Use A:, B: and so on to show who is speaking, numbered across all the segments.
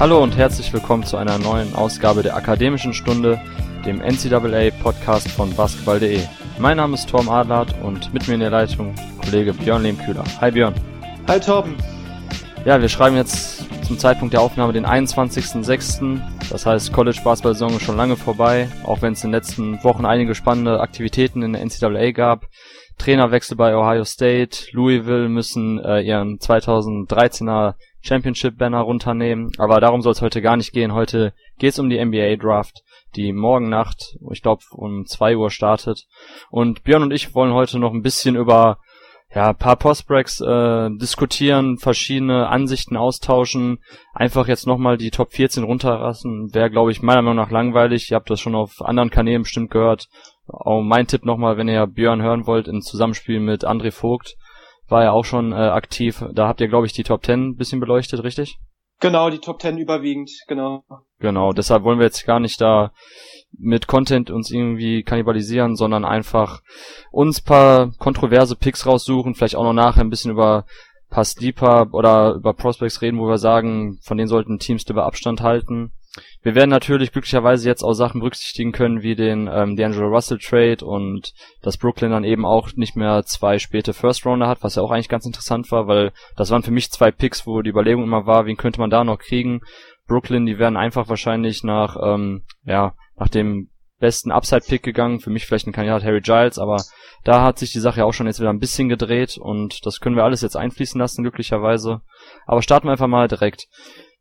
A: Hallo und herzlich willkommen zu einer neuen Ausgabe der Akademischen Stunde, dem NCAA Podcast von basketball.de. Mein Name ist Torm Adlert und mit mir in der Leitung Kollege Björn Lehmkühler. Hi Björn.
B: Hi Torben.
A: Ja, wir schreiben jetzt zum Zeitpunkt der Aufnahme den 21.06. Das heißt, College Basketball-Saison ist schon lange vorbei, auch wenn es in den letzten Wochen einige spannende Aktivitäten in der NCAA gab. Trainerwechsel bei Ohio State, Louisville müssen äh, ihren 2013er Championship-Banner runternehmen. Aber darum soll es heute gar nicht gehen. Heute geht es um die NBA-Draft, die morgen Nacht, ich glaube, um zwei Uhr startet. Und Björn und ich wollen heute noch ein bisschen über ja, paar Postbreaks äh, diskutieren, verschiedene Ansichten austauschen, einfach jetzt nochmal die Top 14 runterrassen, wäre, glaube ich, meiner Meinung nach langweilig. Ihr habt das schon auf anderen Kanälen bestimmt gehört. Auch mein Tipp nochmal, wenn ihr Björn hören wollt, im Zusammenspiel mit André Vogt, war ja auch schon äh, aktiv. Da habt ihr, glaube ich, die Top 10 ein bisschen beleuchtet, richtig?
B: Genau, die Top 10 überwiegend, genau.
A: Genau, deshalb wollen wir jetzt gar nicht da mit Content uns irgendwie kannibalisieren, sondern einfach uns paar kontroverse Picks raussuchen, vielleicht auch noch nachher ein bisschen über paar Sleeper oder über Prospects reden, wo wir sagen, von denen sollten Teams über Abstand halten. Wir werden natürlich glücklicherweise jetzt auch Sachen berücksichtigen können, wie den ähm, D'Angelo Russell Trade und dass Brooklyn dann eben auch nicht mehr zwei späte First Rounder hat, was ja auch eigentlich ganz interessant war, weil das waren für mich zwei Picks, wo die Überlegung immer war, wen könnte man da noch kriegen. Brooklyn, die werden einfach wahrscheinlich nach, ähm, ja, nach dem besten Upside-Pick gegangen. Für mich vielleicht ein Kandidat Harry Giles, aber da hat sich die Sache ja auch schon jetzt wieder ein bisschen gedreht und das können wir alles jetzt einfließen lassen, glücklicherweise. Aber starten wir einfach mal direkt.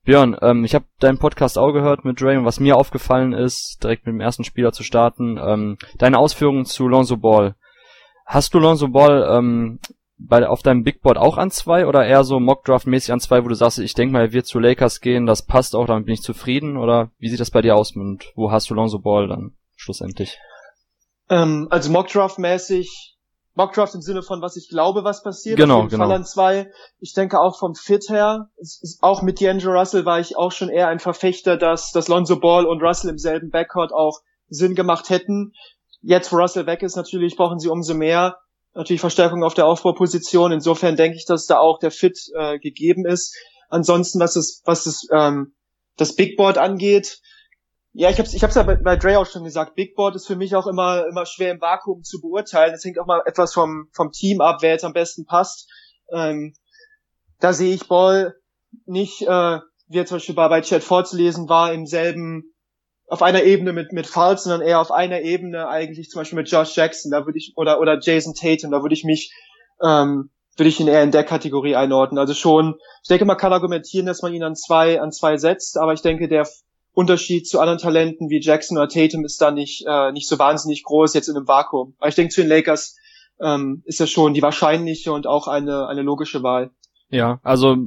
A: Björn, ähm, ich habe deinen Podcast auch gehört mit Dre und was mir aufgefallen ist, direkt mit dem ersten Spieler zu starten, ähm, deine Ausführungen zu Lonzo Ball. Hast du Lonzo Ball ähm, bei, auf deinem Big Board auch an zwei oder eher so Mockdraft-mäßig an zwei, wo du sagst, ich denke mal, er wird zu Lakers gehen, das passt auch, damit bin ich zufrieden oder wie sieht das bei dir aus und wo hast du Lonzo Ball dann schlussendlich?
B: Ähm, also Mockdraft-mäßig Mockdraft im Sinne von, was ich glaube, was passiert.
A: Genau,
B: Auf jeden
A: genau.
B: Fall an zwei. Ich denke auch vom Fit her, auch mit D'Angelo Russell war ich auch schon eher ein Verfechter, dass, dass Lonzo Ball und Russell im selben Backcourt auch Sinn gemacht hätten. Jetzt, wo Russell weg ist, natürlich brauchen sie umso mehr. Natürlich Verstärkung auf der Aufbauposition. Insofern denke ich, dass da auch der Fit äh, gegeben ist. Ansonsten, was es, was es, ähm, das Big Board angeht, ja, ich habe es ich hab's ja bei, bei Dre auch schon gesagt. Big Board ist für mich auch immer immer schwer im Vakuum zu beurteilen. Es hängt auch mal etwas vom vom Team ab, wer jetzt am besten passt. Ähm, da sehe ich Ball nicht, äh, wie er zum Beispiel bei, bei Chad vorzulesen war, im selben auf einer Ebene mit mit Falls, sondern eher auf einer Ebene eigentlich zum Beispiel mit Josh Jackson. Da würde ich oder oder Jason Tatum. Da würde ich mich ähm, würde ich ihn eher in der Kategorie einordnen. Also schon, ich denke, man kann argumentieren, dass man ihn an zwei an zwei setzt, aber ich denke, der Unterschied zu anderen Talenten wie Jackson oder Tatum ist da nicht, äh, nicht so wahnsinnig groß jetzt in einem Vakuum. Aber ich denke, zu den Lakers ähm, ist das schon die wahrscheinliche und auch eine, eine logische Wahl.
A: Ja, also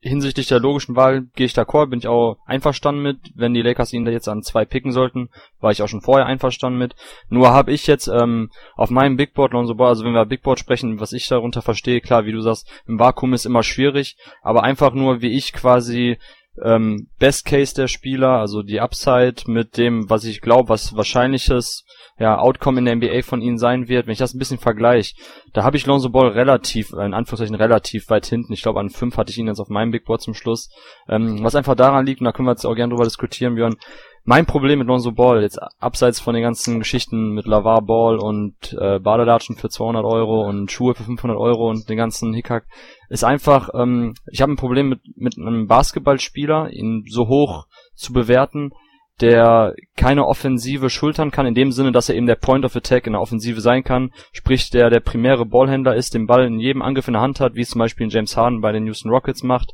A: hinsichtlich der logischen Wahl gehe ich d'accord, bin ich auch einverstanden mit. Wenn die Lakers ihn da jetzt an zwei picken sollten, war ich auch schon vorher einverstanden mit. Nur habe ich jetzt ähm, auf meinem Big Board Lonzo Ball, also wenn wir Big Board sprechen, was ich darunter verstehe, klar, wie du sagst, im Vakuum ist immer schwierig, aber einfach nur, wie ich quasi ähm, Best Case der Spieler, also die Upside mit dem, was ich glaube, was wahrscheinliches ja, Outcome in der NBA von ihnen sein wird, wenn ich das ein bisschen vergleiche, da habe ich Lonzo Ball relativ, in Anführungszeichen relativ weit hinten. Ich glaube, an fünf hatte ich ihn jetzt auf meinem Big Board zum Schluss. Ähm, was einfach daran liegt, und da können wir jetzt auch gerne drüber diskutieren, Björn, mein Problem mit Lonzo Ball, jetzt abseits von den ganzen Geschichten mit Lavar Ball und äh, Badelatschen für 200 Euro und Schuhe für 500 Euro und den ganzen Hickhack, ist einfach, ähm, ich habe ein Problem mit, mit einem Basketballspieler, ihn so hoch zu bewerten, der keine Offensive schultern kann, in dem Sinne, dass er eben der Point of Attack in der Offensive sein kann, sprich der der primäre Ballhändler ist, den Ball in jedem Angriff in der Hand hat, wie es zum Beispiel James Harden bei den Houston Rockets macht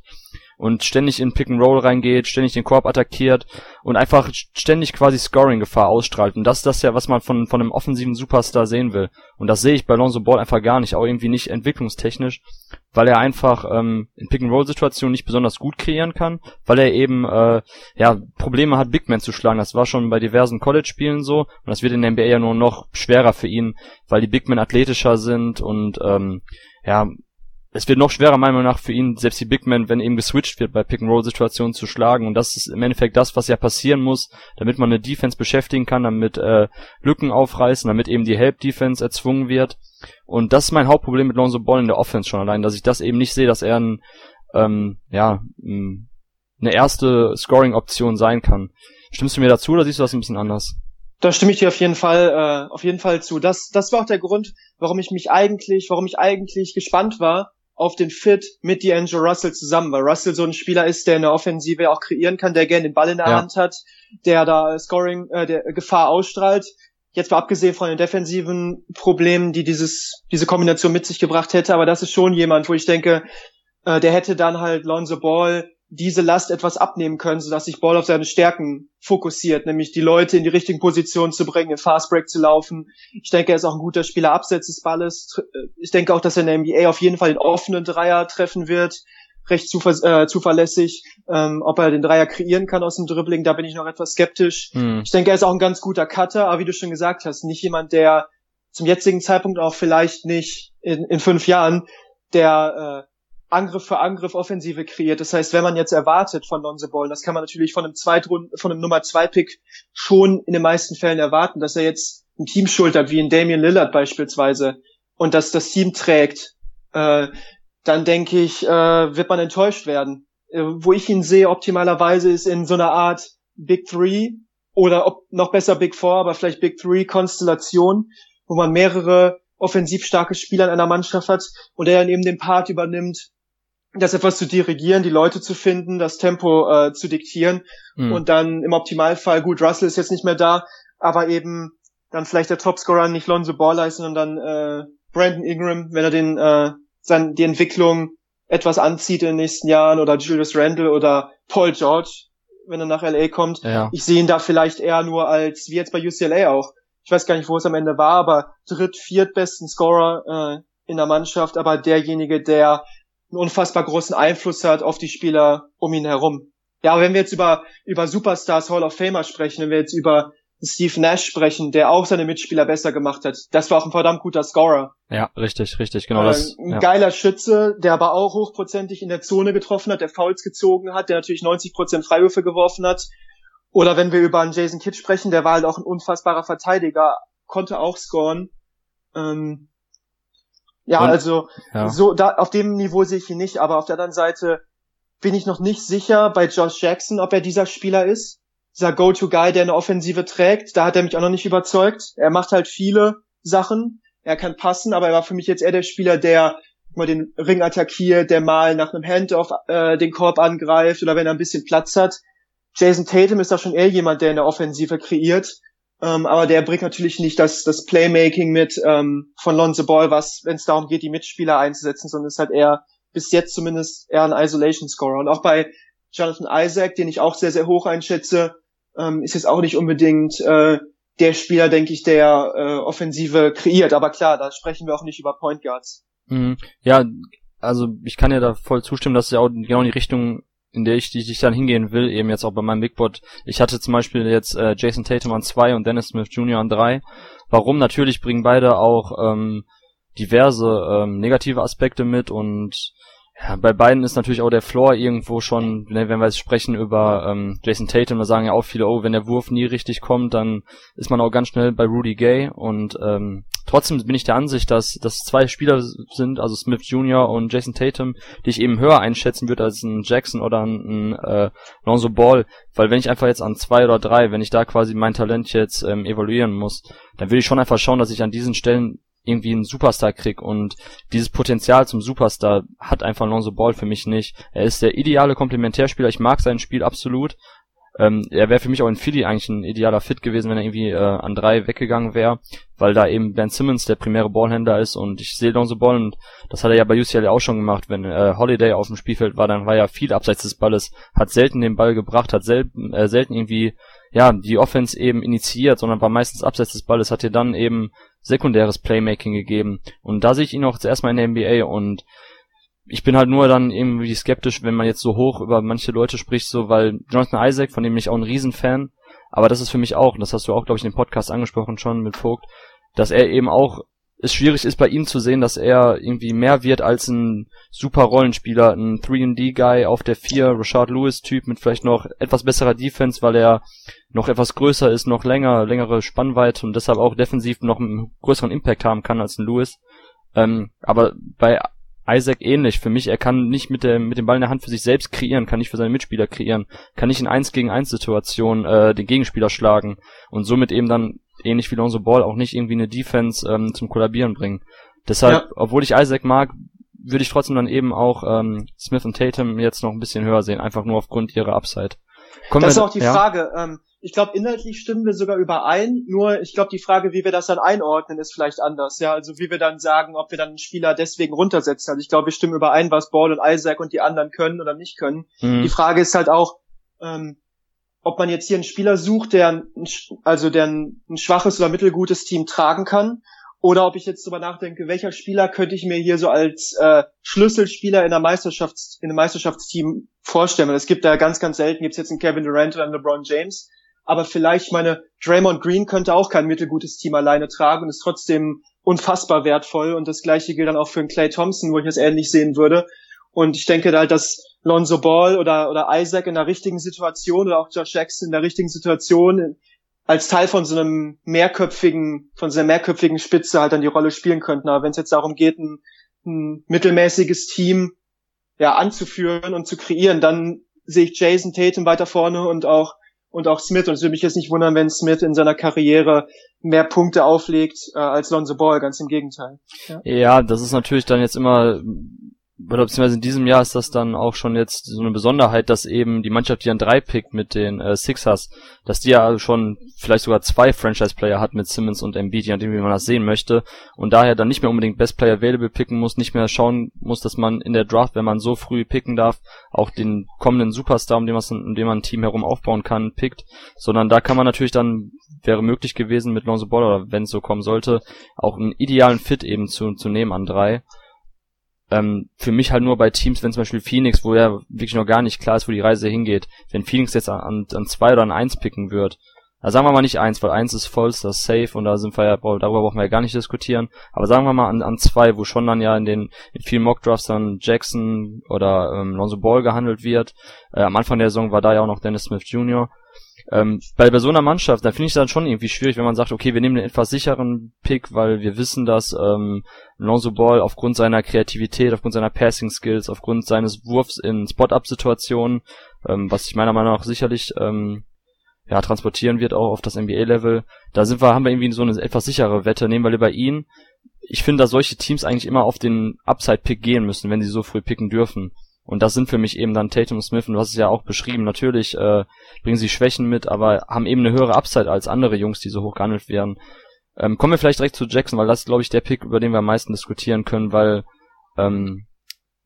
A: und ständig in Pick and Roll reingeht, ständig den Korb attackiert und einfach ständig quasi Scoring-Gefahr ausstrahlt. Und das ist das ja, was man von, von einem offensiven Superstar sehen will. Und das sehe ich bei Lonzo Ball einfach gar nicht, auch irgendwie nicht entwicklungstechnisch, weil er einfach ähm, in Pick and Roll Situationen nicht besonders gut kreieren kann, weil er eben äh, ja Probleme hat, Big Men zu schlagen. Das war schon bei diversen College-Spielen so und das wird in der NBA ja nur noch schwerer für ihn, weil die Big Men athletischer sind und ähm, ja es wird noch schwerer, meiner Meinung nach, für ihn, selbst die Big Men, wenn eben geswitcht wird, bei Pick-and-Roll-Situationen zu schlagen. Und das ist im Endeffekt das, was ja passieren muss, damit man eine Defense beschäftigen kann, damit äh, Lücken aufreißen, damit eben die Help-Defense erzwungen wird. Und das ist mein Hauptproblem mit Lonzo Ball in der Offense schon allein, dass ich das eben nicht sehe, dass er ein, ähm, ja, ein eine erste Scoring-Option sein kann. Stimmst du mir dazu oder siehst du das ein bisschen anders?
B: Da stimme ich dir auf jeden Fall, äh, auf jeden Fall zu. Das, das war auch der Grund, warum ich mich eigentlich, warum ich eigentlich gespannt war auf den Fit mit D'Angelo Russell zusammen, weil Russell so ein Spieler ist, der in der Offensive auch kreieren kann, der gerne den Ball in der ja. Hand hat, der da Scoring, äh, der Gefahr ausstrahlt. Jetzt mal abgesehen von den defensiven Problemen, die dieses, diese Kombination mit sich gebracht hätte, aber das ist schon jemand, wo ich denke, äh, der hätte dann halt Lonzo Ball diese Last etwas abnehmen können, sodass sich Ball auf seine Stärken fokussiert, nämlich die Leute in die richtigen Positionen zu bringen, in Fastbreak zu laufen. Ich denke, er ist auch ein guter Spieler abseits des Balles. Ich denke auch, dass er in der NBA auf jeden Fall den offenen Dreier treffen wird, recht zuver äh, zuverlässig. Ähm, ob er den Dreier kreieren kann aus dem Dribbling, da bin ich noch etwas skeptisch. Hm. Ich denke, er ist auch ein ganz guter Cutter, aber wie du schon gesagt hast, nicht jemand, der zum jetzigen Zeitpunkt auch vielleicht nicht in, in fünf Jahren der äh, Angriff für Angriff Offensive kreiert. Das heißt, wenn man jetzt erwartet von Lonzo Ball, das kann man natürlich von einem Zweitrund, von einem Nummer zwei Pick schon in den meisten Fällen erwarten, dass er jetzt ein Team schultert, wie in Damian Lillard beispielsweise, und dass das Team trägt, äh, dann denke ich, äh, wird man enttäuscht werden. Äh, wo ich ihn sehe optimalerweise ist in so einer Art Big Three oder ob, noch besser Big Four, aber vielleicht Big Three Konstellation, wo man mehrere offensiv starke Spieler in einer Mannschaft hat und er dann eben den Part übernimmt, das etwas zu dirigieren, die Leute zu finden, das Tempo äh, zu diktieren mhm. und dann im Optimalfall, gut, Russell ist jetzt nicht mehr da, aber eben dann vielleicht der Topscorer nicht Lonzo Ball ist, sondern dann äh, Brandon Ingram, wenn er den äh, sein, die Entwicklung etwas anzieht in den nächsten Jahren oder Julius Randle oder Paul George, wenn er nach LA kommt. Ja. Ich sehe ihn da vielleicht eher nur als, wie jetzt bei UCLA auch. Ich weiß gar nicht, wo es am Ende war, aber dritt, viertbesten Scorer äh, in der Mannschaft, aber derjenige, der einen unfassbar großen Einfluss hat auf die Spieler um ihn herum. Ja, aber wenn wir jetzt über, über Superstars Hall of Famer sprechen, wenn wir jetzt über Steve Nash sprechen, der auch seine Mitspieler besser gemacht hat. Das war auch ein verdammt guter Scorer.
A: Ja, richtig, richtig, genau.
B: Äh,
A: das,
B: ein ja. geiler Schütze, der aber auch hochprozentig in der Zone getroffen hat, der Fouls gezogen hat, der natürlich 90 Prozent Freiwürfe geworfen hat. Oder wenn wir über einen Jason Kidd sprechen, der war halt auch ein unfassbarer Verteidiger, konnte auch scoren. Ähm, ja, Und, also ja. so da auf dem Niveau sehe ich ihn nicht, aber auf der anderen Seite bin ich noch nicht sicher bei Josh Jackson, ob er dieser Spieler ist. Dieser Go-To-Guy, der eine Offensive trägt, da hat er mich auch noch nicht überzeugt. Er macht halt viele Sachen, er kann passen, aber er war für mich jetzt eher der Spieler, der mal den Ring attackiert, der mal nach einem Handoff äh, den Korb angreift oder wenn er ein bisschen Platz hat. Jason Tatum ist da schon eher jemand, der in der Offensive kreiert. Ähm, aber der bringt natürlich nicht das, das Playmaking mit ähm, von Lonzo Ball, was, wenn es darum geht, die Mitspieler einzusetzen, sondern ist halt eher bis jetzt zumindest eher ein Isolation Scorer. Und auch bei Jonathan Isaac, den ich auch sehr, sehr hoch einschätze, ähm, ist jetzt auch nicht unbedingt äh, der Spieler, denke ich, der äh, Offensive kreiert. Aber klar, da sprechen wir auch nicht über Point Guards.
A: Mhm. Ja, also ich kann ja da voll zustimmen, dass es ja auch genau in die Richtung in der ich, die ich dann hingehen will, eben jetzt auch bei meinem Big Board. Ich hatte zum Beispiel jetzt äh, Jason Tatum an zwei und Dennis Smith Jr. an drei. Warum? Natürlich bringen beide auch ähm, diverse ähm, negative Aspekte mit und ja, bei beiden ist natürlich auch der Floor irgendwo schon, ne, wenn wir jetzt sprechen über ähm, Jason Tatum, da sagen ja auch viele, oh, wenn der Wurf nie richtig kommt, dann ist man auch ganz schnell bei Rudy Gay und ähm, trotzdem bin ich der Ansicht, dass das zwei Spieler sind, also Smith Jr. und Jason Tatum, die ich eben höher einschätzen würde als ein Jackson oder ein, ein äh, Lonzo Ball, weil wenn ich einfach jetzt an zwei oder drei, wenn ich da quasi mein Talent jetzt ähm, evaluieren muss, dann will ich schon einfach schauen, dass ich an diesen Stellen irgendwie einen Superstar krieg und dieses Potenzial zum Superstar hat einfach Lonzo Ball für mich nicht. Er ist der ideale Komplementärspieler, ich mag sein Spiel absolut. Ähm, er wäre für mich auch in Philly eigentlich ein idealer Fit gewesen, wenn er irgendwie äh, an drei weggegangen wäre, weil da eben Ben Simmons der primäre Ballhändler ist und ich sehe Lonzo Ball und das hat er ja bei UCLA auch schon gemacht, wenn äh, Holiday auf dem Spielfeld war, dann war er viel abseits des Balles, hat selten den Ball gebracht, hat selten, äh, selten irgendwie ja, die Offense eben initiiert, sondern war meistens abseits des Balles, hat dir dann eben sekundäres Playmaking gegeben. Und da sehe ich ihn auch zuerst mal in der NBA und ich bin halt nur dann irgendwie skeptisch, wenn man jetzt so hoch über manche Leute spricht, so, weil Jonathan Isaac, von dem bin ich auch ein Riesenfan, aber das ist für mich auch, und das hast du auch, glaube ich, in dem Podcast angesprochen schon mit Vogt, dass er eben auch es schwierig ist bei ihm zu sehen, dass er irgendwie mehr wird als ein super Rollenspieler, ein 3D-Guy auf der 4, Rashard Lewis-Typ mit vielleicht noch etwas besserer Defense, weil er noch etwas größer ist, noch länger, längere Spannweite und deshalb auch defensiv noch einen größeren Impact haben kann als ein Lewis. Ähm, aber bei Isaac ähnlich. Für mich, er kann nicht mit dem, mit dem Ball in der Hand für sich selbst kreieren, kann nicht für seine Mitspieler kreieren, kann nicht in 1 gegen 1 Situationen äh, den Gegenspieler schlagen und somit eben dann ähnlich wie Lonzo Ball auch nicht irgendwie eine Defense ähm, zum Kollabieren bringen. Deshalb, ja. obwohl ich Isaac mag, würde ich trotzdem dann eben auch ähm, Smith und Tatum jetzt noch ein bisschen höher sehen, einfach nur aufgrund ihrer Upside.
B: Kommen das ist auch die ja? Frage. Ähm, ich glaube, inhaltlich stimmen wir sogar überein, nur ich glaube, die Frage, wie wir das dann einordnen, ist vielleicht anders. Ja, also wie wir dann sagen, ob wir dann einen Spieler deswegen runtersetzen. Also ich glaube, wir stimmen überein, was Ball und Isaac und die anderen können oder nicht können. Mhm. Die Frage ist halt auch, ähm, ob man jetzt hier einen Spieler sucht, der ein, also der ein, ein schwaches oder mittelgutes Team tragen kann oder ob ich jetzt drüber nachdenke, welcher Spieler könnte ich mir hier so als äh, Schlüsselspieler in der Meisterschafts in einem Meisterschaftsteam vorstellen. Es gibt da ganz, ganz selten, gibt es jetzt einen Kevin Durant oder einen LeBron James, aber vielleicht meine Draymond Green könnte auch kein mittelgutes Team alleine tragen und ist trotzdem unfassbar wertvoll und das gleiche gilt dann auch für einen Clay Thompson, wo ich das ähnlich sehen würde. Und ich denke halt, dass Lonzo Ball oder, oder Isaac in der richtigen Situation oder auch Josh Jackson in der richtigen Situation als Teil von so einem mehrköpfigen, von so einer mehrköpfigen Spitze halt dann die Rolle spielen könnten. Aber wenn es jetzt darum geht, ein, ein mittelmäßiges Team ja anzuführen und zu kreieren, dann sehe ich Jason Tatum weiter vorne und auch und auch Smith. Und es würde mich jetzt nicht wundern, wenn Smith in seiner Karriere mehr Punkte auflegt äh, als Lonzo Ball, ganz im Gegenteil.
A: Ja. ja, das ist natürlich dann jetzt immer oder beziehungsweise in diesem Jahr ist das dann auch schon jetzt so eine Besonderheit, dass eben die Mannschaft, die an drei pickt mit den äh, Sixers, dass die ja schon vielleicht sogar zwei Franchise-Player hat mit Simmons und Embiid, je nachdem, wie man das sehen möchte, und daher dann nicht mehr unbedingt Best Player Available picken muss, nicht mehr schauen muss, dass man in der Draft, wenn man so früh picken darf, auch den kommenden Superstar, um den, man, um den man ein Team herum aufbauen kann, pickt, sondern da kann man natürlich dann, wäre möglich gewesen mit Lonzo Ball, oder wenn es so kommen sollte, auch einen idealen Fit eben zu, zu nehmen an drei ähm, für mich halt nur bei Teams, wenn zum Beispiel Phoenix, wo ja wirklich noch gar nicht klar ist, wo die Reise hingeht, wenn Phoenix jetzt an, an zwei oder an eins picken wird, da sagen wir mal nicht eins, weil eins ist voll, das ist safe und da sind wir ja, darüber brauchen wir ja gar nicht diskutieren. Aber sagen wir mal an, an zwei, wo schon dann ja in den in vielen Mockdrafts dann Jackson oder ähm, Lonzo Ball gehandelt wird. Äh, am Anfang der Saison war da ja auch noch Dennis Smith Jr. Ähm, bei, bei so einer Mannschaft, da finde ich es dann schon irgendwie schwierig, wenn man sagt, okay, wir nehmen den etwas sicheren Pick, weil wir wissen, dass ähm, Lonzo Ball aufgrund seiner Kreativität, aufgrund seiner Passing Skills, aufgrund seines Wurfs in Spot-Up-Situationen, ähm, was sich meiner Meinung nach sicherlich ähm, ja, transportieren wird auch auf das NBA-Level. Da sind wir, haben wir irgendwie so eine etwas sichere Wette, nehmen wir lieber ihn. Ich finde, dass solche Teams eigentlich immer auf den Upside-Pick gehen müssen, wenn sie so früh picken dürfen. Und das sind für mich eben dann Tatum Smith und du hast es ja auch beschrieben. Natürlich äh, bringen sie Schwächen mit, aber haben eben eine höhere Upside als andere Jungs, die so hoch gehandelt werden. Ähm, kommen wir vielleicht direkt zu Jackson, weil das ist, glaube ich, der Pick, über den wir am meisten diskutieren können, weil ähm,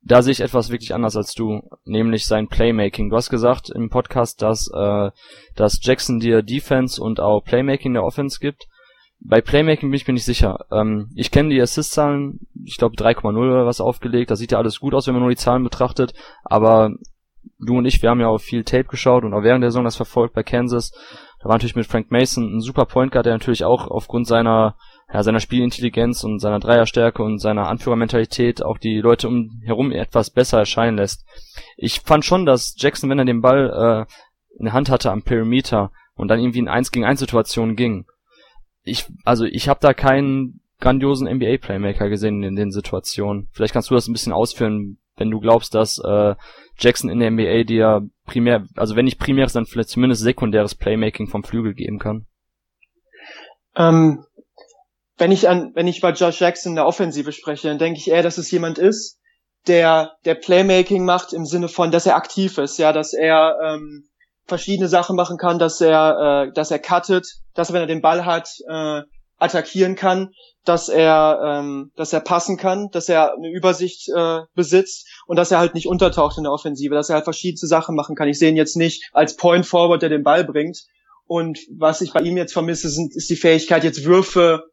A: da sehe ich etwas wirklich anders als du, nämlich sein Playmaking. Du hast gesagt im Podcast, dass, äh, dass Jackson dir Defense und auch Playmaking der Offense gibt. Bei Playmaking bin ich mir nicht sicher. Ähm, ich kenne die Assist-Zahlen, ich glaube 3,0 oder was aufgelegt. Da sieht ja alles gut aus, wenn man nur die Zahlen betrachtet. Aber du und ich, wir haben ja auch viel Tape geschaut und auch während der Saison das verfolgt bei Kansas. Da war natürlich mit Frank Mason ein super Point Guard, der natürlich auch aufgrund seiner ja, seiner Spielintelligenz und seiner Dreierstärke und seiner Anführermentalität auch die Leute um herum etwas besser erscheinen lässt. Ich fand schon, dass Jackson, wenn er den Ball äh, in der Hand hatte am Perimeter und dann irgendwie in 1 gegen 1 Situationen ging, ich, also ich habe da keinen grandiosen NBA-Playmaker gesehen in den Situationen. Vielleicht kannst du das ein bisschen ausführen, wenn du glaubst, dass äh, Jackson in der NBA dir primär, also wenn nicht primäres, dann vielleicht zumindest sekundäres Playmaking vom Flügel geben kann.
B: Ähm, wenn ich an, wenn ich bei Josh Jackson in der Offensive spreche, dann denke ich eher, dass es jemand ist, der, der Playmaking macht im Sinne von, dass er aktiv ist, ja, dass er ähm, verschiedene Sachen machen kann, dass er, äh, dass er cuttet, dass er, wenn er den Ball hat, äh, attackieren kann, dass er, ähm, dass er passen kann, dass er eine Übersicht äh, besitzt und dass er halt nicht untertaucht in der Offensive, dass er halt verschiedene Sachen machen kann. Ich sehe ihn jetzt nicht als Point Forward, der den Ball bringt. Und was ich bei ihm jetzt vermisse, sind, ist die Fähigkeit, jetzt Würfe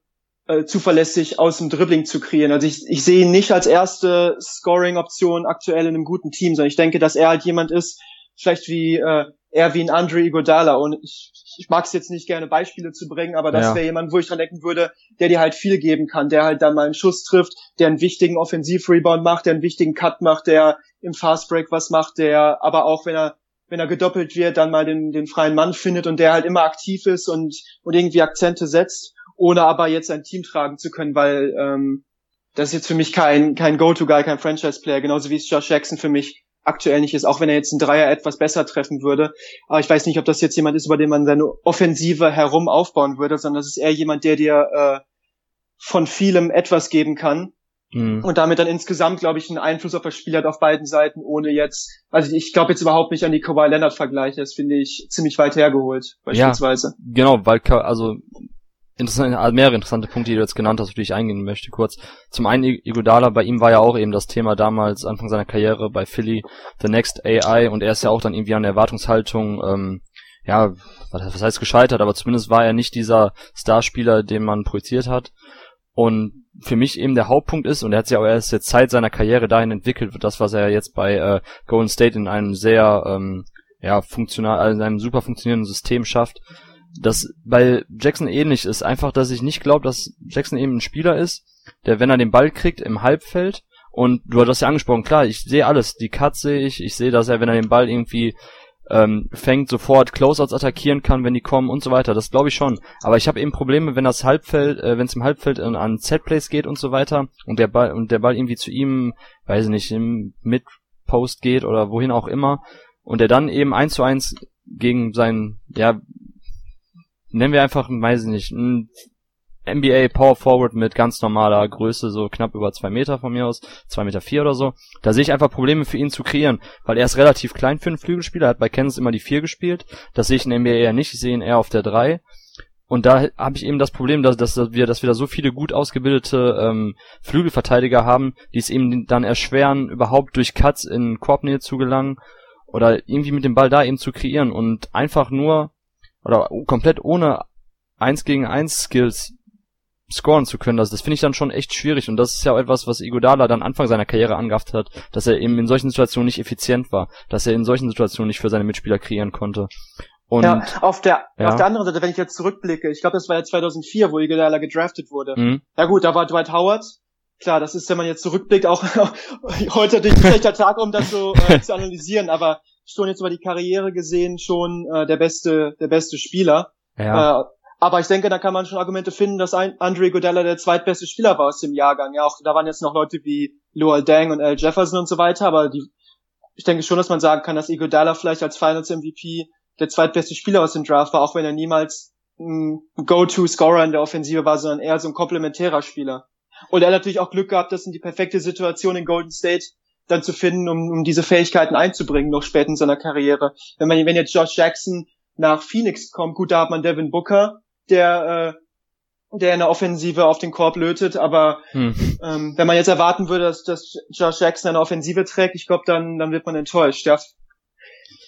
B: äh, zuverlässig aus dem Dribbling zu kreieren. Also ich, ich sehe ihn nicht als erste Scoring-Option aktuell in einem guten Team, sondern ich denke, dass er halt jemand ist, vielleicht wie äh, eher wie ein Andre Iguodala und ich, ich mag es jetzt nicht gerne Beispiele zu bringen, aber das ja. wäre jemand, wo ich dran denken würde, der dir halt viel geben kann, der halt dann mal einen Schuss trifft, der einen wichtigen Offensiv-Rebound macht, der einen wichtigen Cut macht, der im Fastbreak was macht, der aber auch, wenn er wenn er gedoppelt wird, dann mal den, den freien Mann findet und der halt immer aktiv ist und, und irgendwie Akzente setzt, ohne aber jetzt ein Team tragen zu können, weil ähm, das ist jetzt für mich kein, kein Go-To-Guy, kein Franchise-Player, genauso wie es Josh Jackson für mich aktuell nicht ist, auch wenn er jetzt einen Dreier etwas besser treffen würde. Aber ich weiß nicht, ob das jetzt jemand ist, über den man seine Offensive herum aufbauen würde, sondern das ist eher jemand, der dir äh, von vielem etwas geben kann. Mhm. Und damit dann insgesamt, glaube ich, einen Einfluss auf das Spiel hat auf beiden Seiten, ohne jetzt, also ich glaube jetzt überhaupt nicht an die Kawhi Leonard Vergleiche, das finde ich ziemlich weit hergeholt, beispielsweise.
A: Ja, genau, weil, also interessante, also mehrere interessante Punkte, die du jetzt genannt hast, auf die ich eingehen möchte, kurz. Zum einen Iguodala, bei ihm war ja auch eben das Thema damals, Anfang seiner Karriere bei Philly, The Next AI, und er ist ja auch dann irgendwie an der Erwartungshaltung, ähm, ja, was heißt gescheitert, aber zumindest war er nicht dieser Starspieler, den man projiziert hat. Und für mich eben der Hauptpunkt ist, und er hat sich auch erst jetzt Zeit seiner Karriere dahin entwickelt, das, was er jetzt bei äh, Golden State in einem sehr, ähm, ja, funktional, also in einem super funktionierenden System schafft, das bei Jackson ähnlich ist. Einfach, dass ich nicht glaube, dass Jackson eben ein Spieler ist, der, wenn er den Ball kriegt, im Halbfeld, und du hast ja angesprochen, klar, ich sehe alles, die Cuts sehe ich, ich sehe, dass er, wenn er den Ball irgendwie ähm, fängt, sofort Closeouts attackieren kann, wenn die kommen und so weiter. Das glaube ich schon. Aber ich habe eben Probleme, wenn das Halbfeld, äh, wenn es im Halbfeld an, an Setplays geht und so weiter und der Ball und der Ball irgendwie zu ihm, weiß ich nicht, im Mid-Post geht oder wohin auch immer und er dann eben eins zu eins gegen seinen, ja, nennen wir einfach, weiß ich nicht, ein NBA Power Forward mit ganz normaler Größe, so knapp über zwei Meter von mir aus, zwei Meter vier oder so. Da sehe ich einfach Probleme für ihn zu kreieren, weil er ist relativ klein für einen Flügelspieler, er hat bei Kansas immer die vier gespielt. Das sehe ich in NBA eher nicht, ich sehe ihn eher auf der drei. Und da habe ich eben das Problem, dass, dass wir, dass wir da so viele gut ausgebildete ähm, Flügelverteidiger haben, die es eben dann erschweren, überhaupt durch Cuts in Korbnähe zu gelangen oder irgendwie mit dem Ball da eben zu kreieren und einfach nur oder komplett ohne eins gegen eins Skills scoren zu können. Das, das finde ich dann schon echt schwierig und das ist ja auch etwas, was Igodala dann Anfang seiner Karriere angehabt hat, dass er eben in solchen Situationen nicht effizient war, dass er in solchen Situationen nicht für seine Mitspieler kreieren konnte.
B: Und, ja, auf der, ja. auf der anderen Seite, wenn ich jetzt zurückblicke, ich glaube, das war ja 2004, wo Iguodala gedraftet wurde. Mhm. Ja gut, da war Dwight Howard. Klar, das ist, wenn man jetzt zurückblickt, auch heute natürlich ein schlechter Tag, um das so äh, zu analysieren, aber schon jetzt über die Karriere gesehen schon äh, der beste, der beste Spieler. Ja. Äh, aber ich denke, da kann man schon Argumente finden, dass ein Andre Godella der zweitbeste Spieler war aus dem Jahrgang. Ja, auch da waren jetzt noch Leute wie Lowell Dang und Al Jefferson und so weiter, aber die, ich denke schon, dass man sagen kann, dass Iguodala vielleicht als Finals MVP der zweitbeste Spieler aus dem Draft war, auch wenn er niemals ein Go-To-Scorer in der Offensive war, sondern eher so ein komplementärer Spieler. Und er hat natürlich auch Glück gehabt, das in die perfekte Situation in Golden State dann zu finden, um, um diese Fähigkeiten einzubringen, noch spät in seiner Karriere. Wenn man, wenn jetzt Josh Jackson nach Phoenix kommt, gut, da hat man Devin Booker, der, äh, der in der Offensive auf den Korb lötet, aber hm. ähm, wenn man jetzt erwarten würde, dass, dass Josh Jackson eine Offensive trägt, ich glaube, dann, dann wird man enttäuscht. Ja,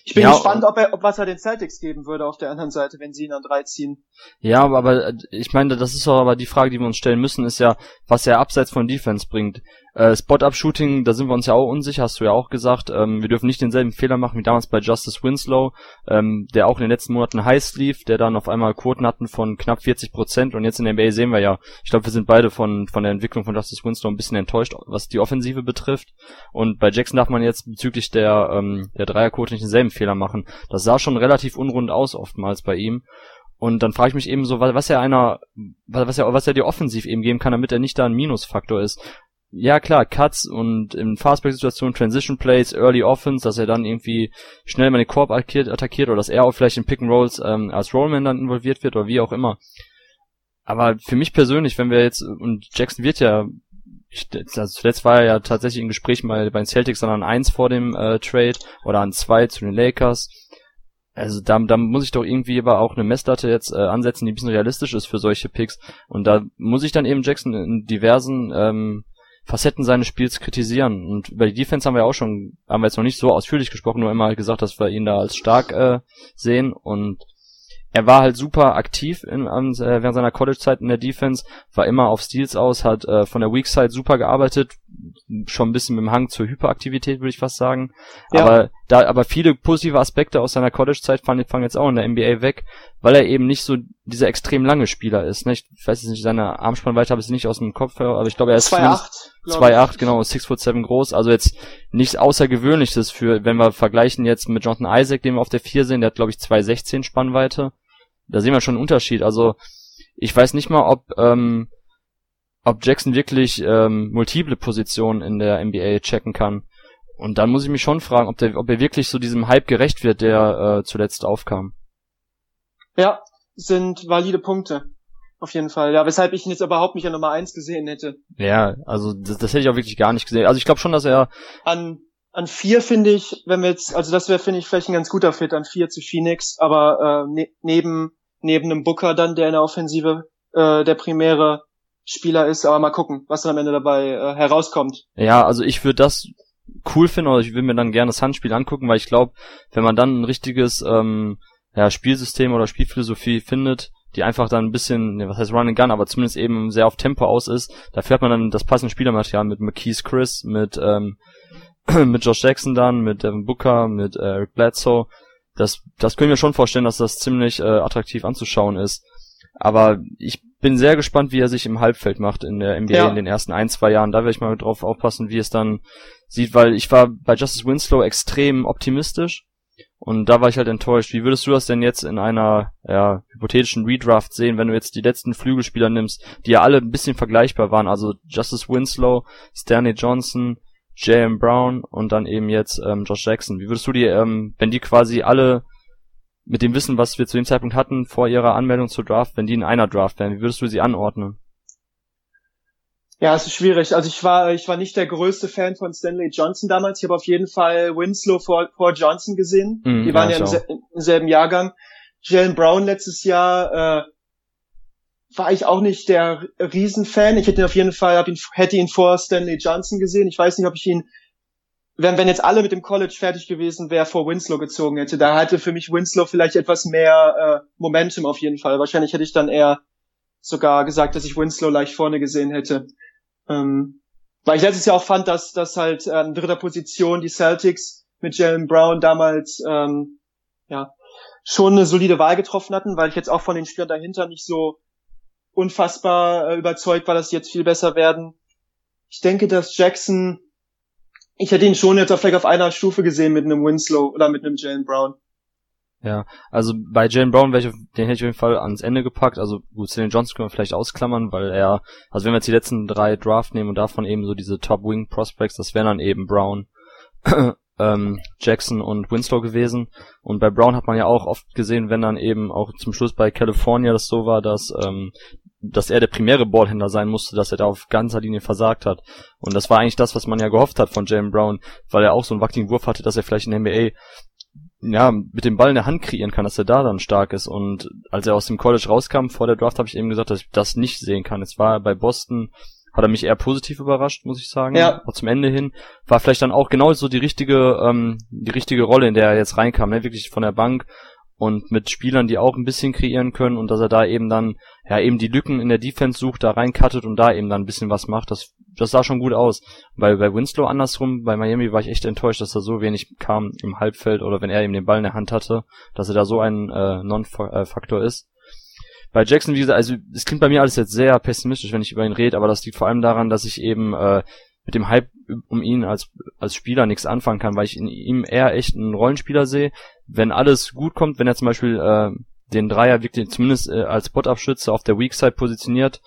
B: ich bin ja, gespannt, ob er, ob was er den Celtics geben würde auf der anderen Seite, wenn sie ihn an drei ziehen.
A: Ja, aber, aber ich meine, das ist doch aber die Frage, die wir uns stellen müssen, ist ja, was er abseits von Defense bringt. Äh, Spot-Up-Shooting, da sind wir uns ja auch unsicher, hast du ja auch gesagt. Ähm, wir dürfen nicht denselben Fehler machen wie damals bei Justice Winslow, ähm, der auch in den letzten Monaten heiß lief, der dann auf einmal Quoten hatten von knapp 40 Prozent und jetzt in der NBA sehen wir ja, ich glaube, wir sind beide von, von der Entwicklung von Justice Winslow ein bisschen enttäuscht, was die Offensive betrifft. Und bei Jackson darf man jetzt bezüglich der, ähm, der Dreierquote nicht denselben Fehler machen. Das sah schon relativ unrund aus oftmals bei ihm. Und dann frage ich mich eben so, was er einer, was er, was er dir offensiv eben geben kann, damit er nicht da ein Minusfaktor ist ja klar, Cuts und in Fastbreak-Situationen Transition Plays, Early Offense, dass er dann irgendwie schnell mal den Korb attackiert, attackiert oder dass er auch vielleicht in Pick and Rolls ähm, als Rollman dann involviert wird oder wie auch immer. Aber für mich persönlich, wenn wir jetzt, und Jackson wird ja, ich, also zuletzt war er ja tatsächlich in Gesprächen bei, bei den Celtics dann an eins vor dem äh, Trade oder an zwei zu den Lakers. Also da, da muss ich doch irgendwie aber auch eine Messlatte jetzt äh, ansetzen, die ein bisschen realistisch ist für solche Picks. Und da muss ich dann eben Jackson in diversen ähm, Facetten seines Spiels kritisieren. Und über die Defense haben wir auch schon, haben wir jetzt noch nicht so ausführlich gesprochen, nur immer halt gesagt, dass wir ihn da als stark äh, sehen. Und er war halt super aktiv in, an, äh, während seiner College-Zeit in der Defense, war immer auf Steals aus, hat äh, von der Weak Side super gearbeitet, schon ein bisschen mit dem Hang zur Hyperaktivität, würde ich fast sagen. Ja. Aber da, aber viele positive Aspekte aus seiner College-Zeit fangen, fangen jetzt auch in der NBA weg, weil er eben nicht so dieser extrem lange Spieler ist. Ne? Ich weiß jetzt nicht, seine Armspannweite habe ich nicht aus dem Kopf, aber ich glaube, er ist 2'8, 2'8, genau, 6 foot 7 groß, also jetzt nichts Außergewöhnliches für, wenn wir vergleichen jetzt mit Jonathan Isaac, den wir auf der 4 sehen, der hat glaube ich 2'16 Spannweite. Da sehen wir schon einen Unterschied. Also ich weiß nicht mal, ob ähm, ob Jackson wirklich ähm, multiple Positionen in der NBA checken kann. Und dann muss ich mich schon fragen, ob, der, ob er wirklich so diesem Hype gerecht wird, der äh, zuletzt aufkam.
B: Ja, sind valide Punkte. Auf jeden Fall. Ja, weshalb ich ihn jetzt überhaupt nicht an Nummer eins gesehen hätte.
A: Ja, also das, das hätte ich auch wirklich gar nicht gesehen. Also ich glaube schon, dass er.
B: An, an vier finde ich, wenn wir jetzt, also das wäre, finde ich, vielleicht ein ganz guter Fit an vier zu Phoenix, aber äh, ne, neben, neben einem Booker dann, der in der Offensive äh, der primäre Spieler ist, aber mal gucken, was dann am Ende dabei äh, herauskommt.
A: Ja, also ich würde das cool finden oder ich würde mir dann gerne das Handspiel angucken, weil ich glaube, wenn man dann ein richtiges ähm, ja, Spielsystem oder Spielphilosophie findet, die einfach dann ein bisschen, ne, was heißt Run and Gun, aber zumindest eben sehr auf Tempo aus ist. Dafür hat man dann das passende Spielermaterial mit McKees Chris, mit ähm, mit Josh Jackson dann, mit Devin Booker, mit äh, Eric Bledsoe. Das, das können wir schon vorstellen, dass das ziemlich äh, attraktiv anzuschauen ist. Aber ich bin sehr gespannt, wie er sich im Halbfeld macht in der NBA ja. in den ersten ein, zwei Jahren. Da werde ich mal drauf aufpassen, wie es dann sieht, weil ich war bei Justice Winslow extrem optimistisch und da war ich halt enttäuscht. Wie würdest du das denn jetzt in einer ja, hypothetischen Redraft sehen, wenn du jetzt die letzten Flügelspieler nimmst, die ja alle ein bisschen vergleichbar waren? Also Justice Winslow, Stanley Johnson, J.M. Brown und dann eben jetzt ähm, Josh Jackson. Wie würdest du die, ähm, wenn die quasi alle mit dem Wissen, was wir zu dem Zeitpunkt hatten, vor ihrer Anmeldung zur Draft, wenn die in einer Draft wären, wie würdest du sie anordnen?
B: Ja, es ist schwierig. Also ich war, ich war nicht der größte Fan von Stanley Johnson damals. Ich habe auf jeden Fall Winslow vor, vor Johnson gesehen. Mm, Die waren ja, ja im, im, selben Jahrgang. Jalen Brown letztes Jahr äh, war ich auch nicht der Riesenfan. Ich hätte ihn auf jeden Fall, hab ihn, hätte ihn vor Stanley Johnson gesehen. Ich weiß nicht, ob ich ihn, wenn, wenn jetzt alle mit dem College fertig gewesen wäre, vor Winslow gezogen hätte. Da hatte für mich Winslow vielleicht etwas mehr äh, Momentum auf jeden Fall. Wahrscheinlich hätte ich dann eher sogar gesagt, dass ich Winslow leicht vorne gesehen hätte. Ähm, weil ich letztes Jahr auch fand, dass, dass halt äh, an dritter Position die Celtics mit Jalen Brown damals ähm, ja schon eine solide Wahl getroffen hatten, weil ich jetzt auch von den Spielern dahinter nicht so unfassbar äh, überzeugt war, dass sie jetzt viel besser werden. Ich denke, dass Jackson, ich hätte ihn schon jetzt vielleicht auf einer Stufe gesehen mit einem Winslow oder mit einem Jalen Brown.
A: Ja, also bei Jalen Brown wäre ich, den hätte ich auf jeden Fall ans Ende gepackt. Also gut, Stanley Johnson können wir vielleicht ausklammern, weil er, also wenn wir jetzt die letzten drei Draft nehmen und davon eben so diese Top Wing Prospects, das wären dann eben Brown, ähm, Jackson und Winslow gewesen. Und bei Brown hat man ja auch oft gesehen, wenn dann eben auch zum Schluss bei California das so war, dass ähm, dass er der primäre Ballhändler sein musste, dass er da auf ganzer Linie versagt hat. Und das war eigentlich das, was man ja gehofft hat von Jalen Brown, weil er auch so einen wackeligen Wurf hatte, dass er vielleicht in der NBA ja, mit dem Ball in der Hand kreieren kann, dass er da dann stark ist. Und als er aus dem College rauskam vor der Draft, habe ich eben gesagt, dass ich das nicht sehen kann. Jetzt war er bei Boston, hat er mich eher positiv überrascht, muss ich sagen. Ja. Auch zum Ende hin. War vielleicht dann auch genau so die richtige, ähm, die richtige Rolle, in der er jetzt reinkam, ne? Wirklich von der Bank und mit Spielern, die auch ein bisschen kreieren können und dass er da eben dann ja eben die Lücken in der Defense sucht, da reinkattet und da eben dann ein bisschen was macht, das das sah schon gut aus. Weil bei Winslow andersrum, bei Miami war ich echt enttäuscht, dass da so wenig kam im Halbfeld oder wenn er eben den Ball in der Hand hatte, dass er da so ein äh, Non-Faktor ist. Bei Jackson, wie gesagt, also es klingt bei mir alles jetzt sehr pessimistisch, wenn ich über ihn rede, aber das liegt vor allem daran, dass ich eben äh, mit dem Hype um ihn als, als Spieler nichts anfangen kann, weil ich in ihm eher echt einen Rollenspieler sehe. Wenn alles gut kommt, wenn er zum Beispiel äh, den Dreier wirklich zumindest äh, als Spot-Abschütze auf der Weak Side positioniert,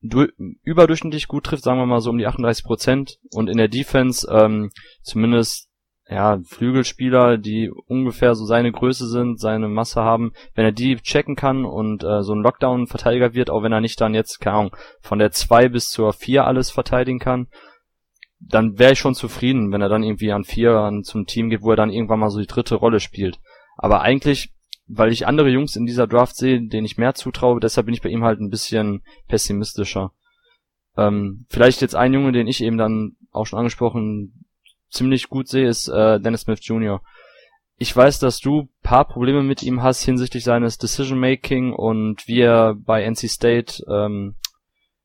A: du, überdurchschnittlich gut trifft, sagen wir mal so um die 38 Prozent und in der Defense ähm, zumindest ja, Flügelspieler, die ungefähr so seine Größe sind, seine Masse haben, wenn er die checken kann und äh, so ein Lockdown-Verteidiger wird, auch wenn er nicht dann jetzt, keine Ahnung, von der 2 bis zur 4 alles verteidigen kann, dann wäre ich schon zufrieden, wenn er dann irgendwie an vier an zum Team geht, wo er dann irgendwann mal so die dritte Rolle spielt. Aber eigentlich, weil ich andere Jungs in dieser Draft sehe, denen ich mehr zutraue, deshalb bin ich bei ihm halt ein bisschen pessimistischer. Ähm, vielleicht jetzt ein Junge, den ich eben dann auch schon angesprochen ziemlich gut sehe, ist äh, Dennis Smith Jr. Ich weiß, dass du paar Probleme mit ihm hast hinsichtlich seines Decision Making und wie er bei NC State ähm,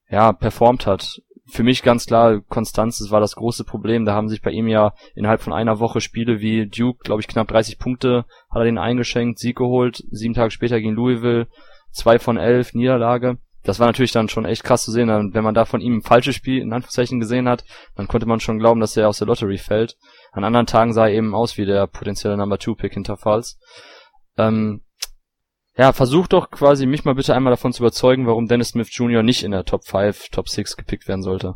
A: ja performt hat für mich ganz klar, Konstanz, das war das große Problem. Da haben sich bei ihm ja innerhalb von einer Woche Spiele wie Duke, glaube ich, knapp 30 Punkte hat er den eingeschenkt, Sieg geholt, sieben Tage später gegen Louisville, zwei von elf, Niederlage. Das war natürlich dann schon echt krass zu sehen. Wenn man da von ihm ein falsches Spiel in Anführungszeichen gesehen hat, dann konnte man schon glauben, dass er aus der Lottery fällt. An anderen Tagen sah er eben aus wie der potenzielle Number Two Pick hinter Falls. Ähm, ja, versuch doch quasi mich mal bitte einmal davon zu überzeugen, warum Dennis Smith Jr. nicht in der Top 5, Top 6 gepickt werden sollte.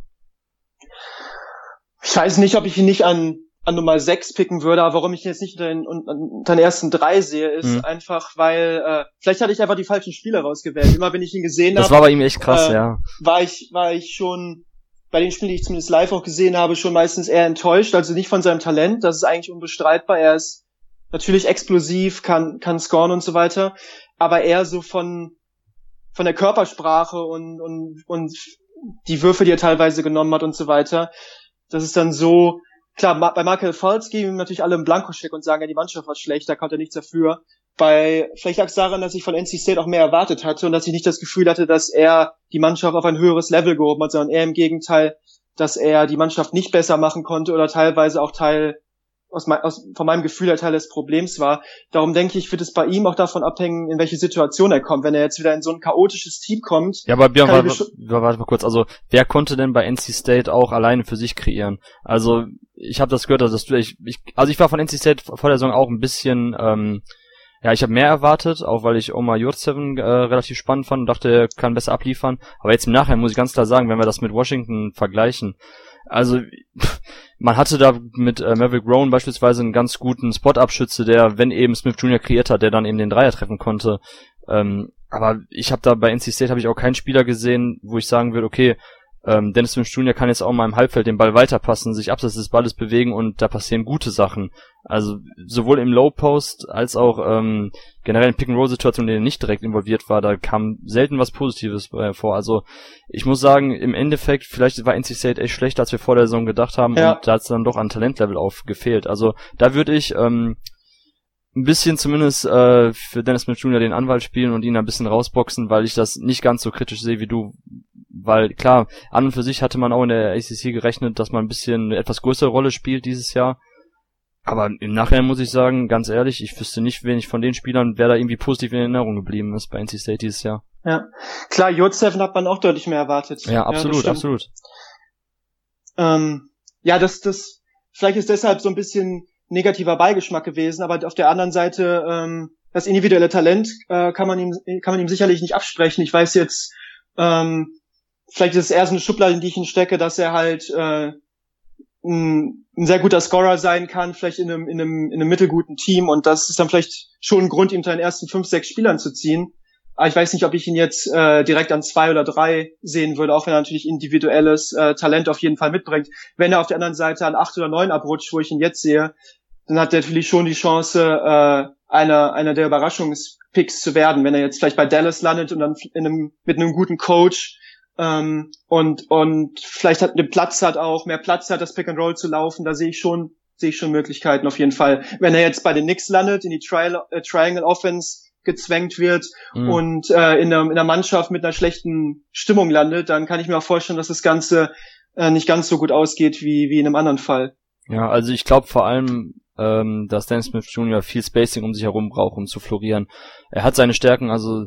B: Ich weiß nicht, ob ich ihn nicht an, an Nummer 6 picken würde, aber warum ich ihn jetzt nicht unter den, unter den ersten drei sehe, ist mhm. einfach, weil äh, vielleicht hatte ich einfach die falschen Spieler rausgewählt. Immer wenn ich ihn gesehen habe.
A: Das war bei ihm echt krass,
B: äh,
A: ja.
B: War ich, war ich schon bei den Spielen, die ich zumindest live auch gesehen habe, schon meistens eher enttäuscht. Also nicht von seinem Talent, das ist eigentlich unbestreitbar. Er ist natürlich explosiv, kann, kann scoren und so weiter, aber eher so von, von der Körpersprache und, und, und die Würfe, die er teilweise genommen hat und so weiter. Das ist dann so, klar, bei Michael Fultz geben natürlich alle im Blankoscheck und sagen, ja, die Mannschaft war schlecht, da konnte er nichts dafür. Bei, vielleicht lag es daran, dass ich von NC State auch mehr erwartet hatte und dass ich nicht das Gefühl hatte, dass er die Mannschaft auf ein höheres Level gehoben hat, sondern eher im Gegenteil, dass er die Mannschaft nicht besser machen konnte oder teilweise auch Teil aus, mein, aus, von meinem Gefühl der Teil des Problems war. Darum denke ich, wird es bei ihm auch davon abhängen, in welche Situation er kommt. Wenn er jetzt wieder in so ein chaotisches Team kommt.
A: Ja, aber Björn, warte, warte mal kurz. Also, wer konnte denn bei NC State auch alleine für sich kreieren? Also, ich habe das gehört, dass du, ich, ich, also ich war von NC State vor der Saison auch ein bisschen, ähm, ja, ich habe mehr erwartet, auch weil ich Omar Jurtseven äh, relativ spannend fand und dachte, er kann besser abliefern. Aber jetzt im Nachhinein muss ich ganz klar sagen, wenn wir das mit Washington vergleichen, also man hatte da mit äh, Maverick Rowan beispielsweise einen ganz guten Spot-Abschütze, der, wenn eben Smith Jr. kreiert hat, der dann eben den Dreier treffen konnte. Ähm, aber ich habe da bei NC State habe ich auch keinen Spieler gesehen, wo ich sagen würde, okay, ähm, Dennis Smith Jr. kann jetzt auch mal im Halbfeld den Ball weiterpassen, sich abseits des Balles bewegen und da passieren gute Sachen. Also sowohl im Low Post als auch ähm, generell in Pick-and-Roll-Situationen, in denen er nicht direkt involviert war, da kam selten was Positives äh, vor. Also ich muss sagen, im Endeffekt, vielleicht war NC State echt schlechter, als wir vor der Saison gedacht haben ja. und da hat es dann doch an Talentlevel aufgefehlt. Also da würde ich ähm, ein bisschen zumindest äh, für Dennis Smith Jr. den Anwalt spielen und ihn ein bisschen rausboxen, weil ich das nicht ganz so kritisch sehe wie du. Weil klar, an und für sich hatte man auch in der ACC gerechnet, dass man ein bisschen eine etwas größere Rolle spielt dieses Jahr. Aber im Nachhinein muss ich sagen, ganz ehrlich, ich wüsste nicht, wen ich von den Spielern, wer da irgendwie positiv in Erinnerung geblieben ist bei NC State dieses Jahr.
B: Ja, klar, J7 hat man auch deutlich mehr erwartet.
A: Ja, absolut, ja, absolut.
B: Ähm, ja, das, das, vielleicht ist deshalb so ein bisschen negativer Beigeschmack gewesen, aber auf der anderen Seite, ähm, das individuelle Talent äh, kann man ihm, kann man ihm sicherlich nicht absprechen. Ich weiß jetzt, ähm, vielleicht ist es eher so eine Schublade, in die ich ihn stecke, dass er halt äh, ein, ein sehr guter Scorer sein kann, vielleicht in einem, in, einem, in einem mittelguten Team und das ist dann vielleicht schon ein Grund, ihm zu den ersten fünf, sechs Spielern zu ziehen. Aber ich weiß nicht, ob ich ihn jetzt äh, direkt an zwei oder drei sehen würde, auch wenn er natürlich individuelles äh, Talent auf jeden Fall mitbringt. Wenn er auf der anderen Seite an acht oder neun abrutscht, wo ich ihn jetzt sehe, dann hat er natürlich schon die Chance, äh, einer, einer der Überraschungspicks zu werden, wenn er jetzt vielleicht bei Dallas landet und dann in einem, mit einem guten Coach ähm, und und vielleicht hat den Platz hat auch mehr Platz hat das Pick and Roll zu laufen da sehe ich schon sehe ich schon Möglichkeiten auf jeden Fall wenn er jetzt bei den Knicks landet in die Tri äh, Triangle Offense gezwängt wird mhm. und äh, in, der, in der Mannschaft mit einer schlechten Stimmung landet dann kann ich mir auch vorstellen dass das Ganze äh, nicht ganz so gut ausgeht wie wie in einem anderen Fall
A: ja also ich glaube vor allem ähm, dass Dan Smith Jr. viel Spacing um sich herum braucht um zu florieren er hat seine Stärken also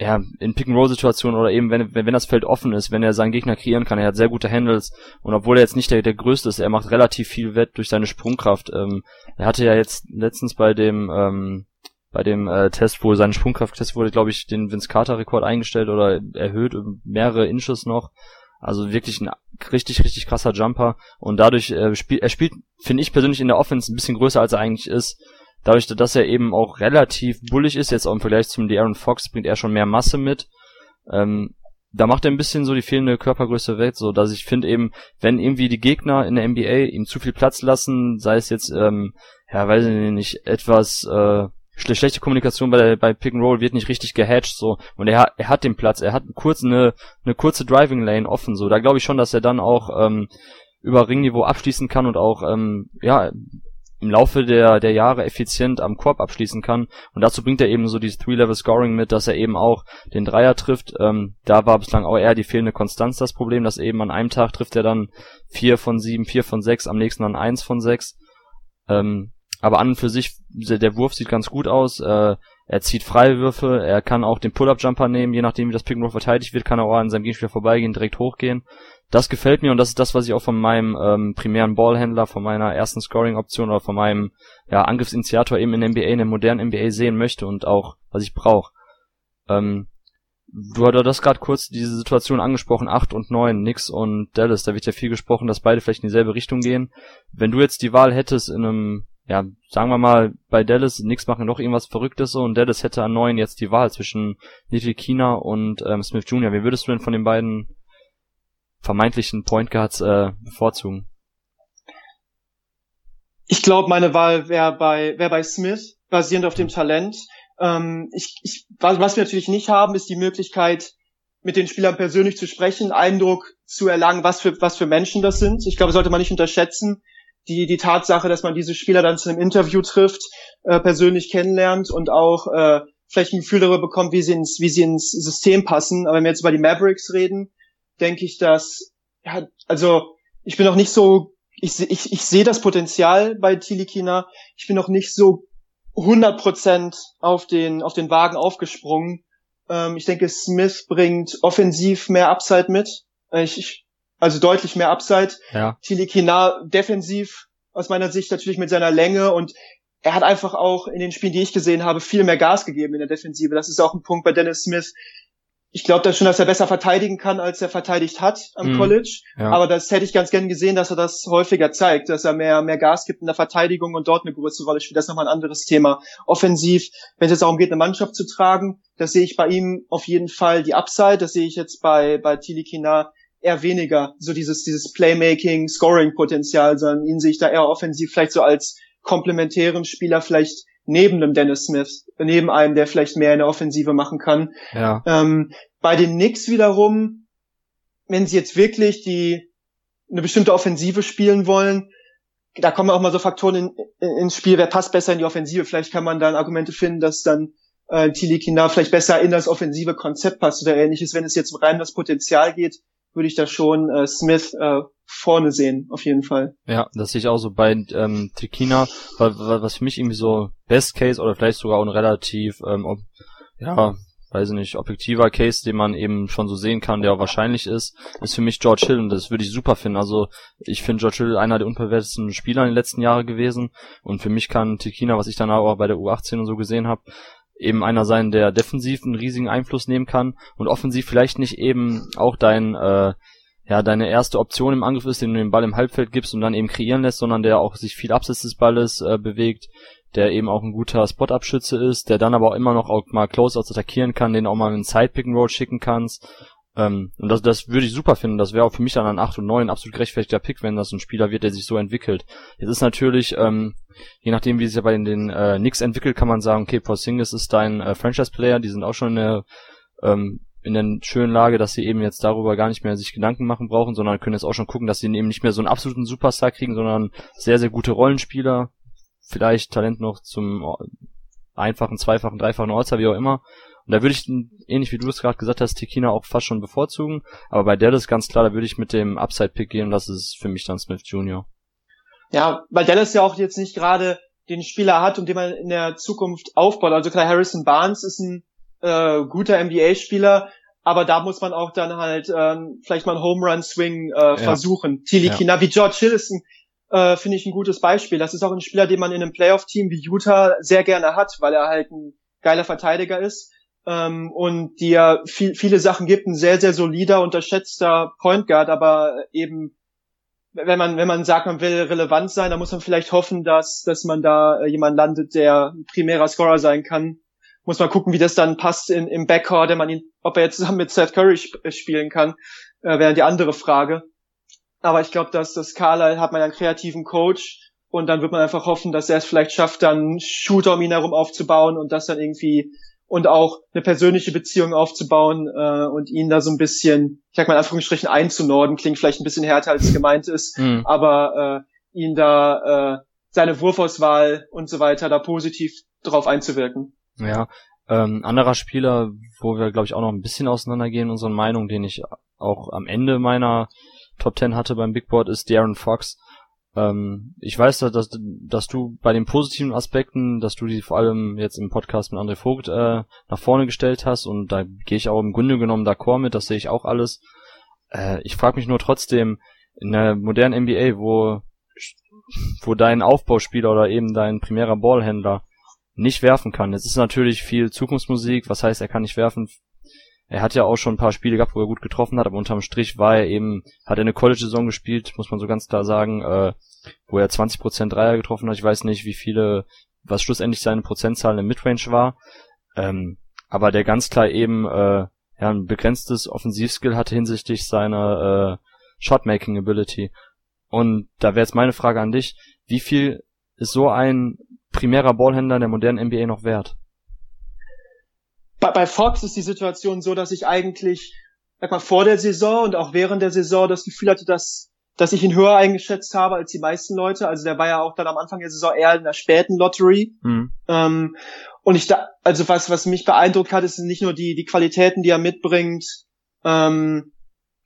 A: ja, in Pick-and-Roll-Situationen oder eben, wenn, wenn, wenn das Feld offen ist, wenn er seinen Gegner kreieren kann, er hat sehr gute Handles und obwohl er jetzt nicht der, der Größte ist, er macht relativ viel Wett durch seine Sprungkraft. Ähm, er hatte ja jetzt letztens bei dem, ähm, bei dem äh, Test, wo sein Sprungkrafttest wurde, glaube ich, den Vince Carter-Rekord eingestellt oder erhöht, mehrere Inches noch. Also wirklich ein richtig, richtig krasser Jumper und dadurch, äh, spielt er spielt, finde ich persönlich in der Offense ein bisschen größer, als er eigentlich ist dadurch, dass er eben auch relativ bullig ist, jetzt auch im Vergleich zum De'Aaron Fox, bringt er schon mehr Masse mit. Ähm, da macht er ein bisschen so die fehlende Körpergröße weg, so dass ich finde eben, wenn irgendwie die Gegner in der NBA ihm zu viel Platz lassen, sei es jetzt, ähm, ja, weiß ich nicht, etwas äh, schlechte Kommunikation bei, der, bei Pick and Roll wird nicht richtig gehatcht so und er, er hat den Platz, er hat kurz eine, eine kurze Driving Lane offen so, da glaube ich schon, dass er dann auch ähm, über Ringniveau abschließen kann und auch ähm, ja im Laufe der, der Jahre effizient am Korb abschließen kann. Und dazu bringt er eben so dieses Three-Level-Scoring mit, dass er eben auch den Dreier trifft. Ähm, da war bislang auch eher die fehlende Konstanz das Problem, dass eben an einem Tag trifft er dann vier von sieben, vier von sechs, am nächsten dann eins von sechs. Ähm, aber an und für sich, der Wurf sieht ganz gut aus. Äh, er zieht Freiwürfe, er kann auch den Pull-Up-Jumper nehmen, je nachdem wie das Pick and Roll verteidigt wird, kann er auch an seinem Gegenspieler vorbeigehen, direkt hochgehen. Das gefällt mir und das ist das, was ich auch von meinem ähm, primären Ballhändler, von meiner ersten Scoring-Option oder von meinem ja, Angriffsinitiator eben in der NBA, in der modernen NBA sehen möchte und auch, was ich brauche. Ähm, du hattest das gerade kurz diese Situation angesprochen, 8 und 9, Nix und Dallas, da wird ja viel gesprochen, dass beide vielleicht in dieselbe Richtung gehen. Wenn du jetzt die Wahl hättest in einem ja, sagen wir mal, bei Dallas, nix machen noch irgendwas Verrücktes so und Dallas hätte an neun jetzt die Wahl zwischen Little Kina und ähm, Smith Jr. Wie würdest du denn von den beiden vermeintlichen Point Guards äh, bevorzugen?
B: Ich glaube, meine Wahl wäre bei, wär bei Smith, basierend auf dem Talent. Ähm, ich, ich, was wir natürlich nicht haben, ist die Möglichkeit, mit den Spielern persönlich zu sprechen, Eindruck zu erlangen, was für, was für Menschen das sind. Ich glaube, sollte man nicht unterschätzen die, die Tatsache, dass man diese Spieler dann zu einem Interview trifft, äh, persönlich kennenlernt und auch äh, vielleicht ein Gefühl darüber bekommt, wie sie ins, wie sie ins System passen. Aber wenn wir jetzt über die Mavericks reden, denke ich, dass, ja, also ich bin noch nicht so, ich, ich, ich sehe das Potenzial bei Tilikina. Ich bin noch nicht so 100% auf den, auf den Wagen aufgesprungen. Ähm, ich denke, Smith bringt offensiv mehr Upside mit. Äh, ich, ich also deutlich mehr Upside. Ja. Tilikina defensiv aus meiner Sicht natürlich mit seiner Länge und er hat einfach auch in den Spielen, die ich gesehen habe, viel mehr Gas gegeben in der Defensive. Das ist auch ein Punkt bei Dennis Smith. Ich glaube da schon, dass er besser verteidigen kann, als er verteidigt hat am mm, College. Ja. Aber das hätte ich ganz gern gesehen, dass er das häufiger zeigt, dass er mehr, mehr Gas gibt in der Verteidigung und dort eine größere Rolle spielt. Das ist nochmal ein anderes Thema. Offensiv, wenn es jetzt darum geht, eine Mannschaft zu tragen, das sehe ich bei ihm auf jeden Fall die Upside. Das sehe ich jetzt bei, bei Tilikina eher weniger so dieses, dieses Playmaking, Scoring-Potenzial, sondern ihn sehe ich da eher offensiv vielleicht so als komplementären Spieler vielleicht neben dem Dennis Smith, neben einem, der vielleicht mehr in der Offensive machen kann. Ja. Ähm, bei den Knicks wiederum, wenn sie jetzt wirklich die eine bestimmte Offensive spielen wollen, da kommen auch mal so Faktoren in, in, ins Spiel, wer passt besser in die Offensive. Vielleicht kann man dann Argumente finden, dass dann äh, Tilly Kinder vielleicht besser in das offensive Konzept passt oder ähnliches. Wenn es jetzt rein um das Potenzial geht, würde ich da schon äh, Smith äh, vorne sehen, auf jeden Fall.
A: Ja, das sehe ich auch so bei ähm, Tekina, was für mich irgendwie so Best Case oder vielleicht sogar auch ein relativ, ähm, ob, ja, weiß ich nicht, objektiver Case, den man eben schon so sehen kann, der auch wahrscheinlich ist, ist für mich George Hill und das würde ich super finden. Also ich finde George Hill einer der unpervertesten Spieler in den letzten Jahren gewesen und für mich kann Tekina, was ich dann auch bei der U18 und so gesehen habe, eben einer sein, der defensiv einen riesigen Einfluss nehmen kann und offensiv vielleicht nicht eben auch dein äh, ja deine erste Option im Angriff ist, den du den Ball im Halbfeld gibst und dann eben kreieren lässt, sondern der auch sich viel abseits des Balles äh, bewegt, der eben auch ein guter Spot-Abschütze ist, der dann aber auch immer noch auch mal Closeouts attackieren kann, den auch mal einen Side-Pick-and-Roll schicken kannst ähm, und das, das würde ich super finden. Das wäre auch für mich dann an 8 und 9 absolut gerechtfertigter Pick, wenn das ein Spieler wird, der sich so entwickelt. Jetzt ist natürlich, ähm, je nachdem, wie es ja bei den, den äh, Knicks entwickelt, kann man sagen, okay, Porzingis ist dein äh, Franchise-Player, die sind auch schon in der, ähm, in der schönen Lage, dass sie eben jetzt darüber gar nicht mehr sich Gedanken machen brauchen, sondern können jetzt auch schon gucken, dass sie eben nicht mehr so einen absoluten Superstar kriegen, sondern sehr, sehr gute Rollenspieler, vielleicht Talent noch zum einfachen, zweifachen, dreifachen All-Star, wie auch immer. Und da würde ich, ähnlich wie du es gerade gesagt hast, Tekina auch fast schon bevorzugen. Aber bei Dallas ganz klar, da würde ich mit dem Upside-Pick gehen und das ist für mich dann Smith Jr.
B: Ja, weil Dallas ja auch jetzt nicht gerade den Spieler hat, um den man in der Zukunft aufbaut. Also klar, Harrison Barnes ist ein äh, guter NBA-Spieler, aber da muss man auch dann halt ähm, vielleicht mal einen Home Run Swing äh, ja. versuchen. Tili ja. wie George Hill ist ein, äh, finde ich ein gutes Beispiel. Das ist auch ein Spieler, den man in einem Playoff-Team wie Utah sehr gerne hat, weil er halt ein geiler Verteidiger ist ähm, und die ja viel, viele Sachen gibt, ein sehr, sehr solider, unterschätzter Point Guard, aber eben wenn man, wenn man sagt, man will relevant sein, dann muss man vielleicht hoffen, dass, dass man da äh, jemand landet, der primärer Scorer sein kann. Muss man gucken, wie das dann passt in, im Backcourt, wenn man ihn, ob er jetzt zusammen mit Seth Curry sp äh, spielen kann, äh, wäre die andere Frage. Aber ich glaube, dass das Carlisle hat man einen kreativen Coach und dann wird man einfach hoffen, dass er es vielleicht schafft, dann Shooter um ihn herum aufzubauen und das dann irgendwie und auch eine persönliche Beziehung aufzubauen äh, und ihn da so ein bisschen, ich sag mal in Anführungsstrichen einzunorden, klingt vielleicht ein bisschen härter als es gemeint ist, mhm. aber äh, ihn da äh, seine Wurfauswahl und so weiter da positiv drauf einzuwirken.
A: Ja, ähm, anderer Spieler, wo wir glaube ich auch noch ein bisschen auseinandergehen in unseren Meinungen, den ich auch am Ende meiner Top 10 hatte beim Big Board, ist Darren Fox. Ähm, ich weiß, dass, dass du bei den positiven Aspekten, dass du die vor allem jetzt im Podcast mit André Vogt äh, nach vorne gestellt hast und da gehe ich auch im Grunde genommen d'accord mit, das sehe ich auch alles. Äh, ich frage mich nur trotzdem, in der modernen NBA, wo, wo dein Aufbauspieler oder eben dein primärer Ballhändler nicht werfen kann. Es ist natürlich viel Zukunftsmusik, was heißt, er kann nicht werfen. Er hat ja auch schon ein paar Spiele gehabt, wo er gut getroffen hat, aber unterm Strich war er eben, hat er eine College-Saison gespielt, muss man so ganz klar sagen, äh, wo er 20% Dreier getroffen hat. Ich weiß nicht, wie viele, was schlussendlich seine Prozentzahl im Midrange war. Ähm, aber der ganz klar eben äh, ja, ein begrenztes Offensivskill hatte hinsichtlich seiner äh, Shotmaking Ability. Und da wäre jetzt meine Frage an dich, wie viel ist so ein primärer Ballhändler der modernen NBA noch wert?
B: Bei, bei Fox ist die Situation so, dass ich eigentlich sag mal, vor der Saison und auch während der Saison das Gefühl hatte, dass dass ich ihn höher eingeschätzt habe als die meisten Leute. Also der war ja auch dann am Anfang der Saison eher in der späten Lottery. Mhm. Ähm, und ich da, also was, was mich beeindruckt hat, ist nicht nur die, die Qualitäten, die er mitbringt, ähm,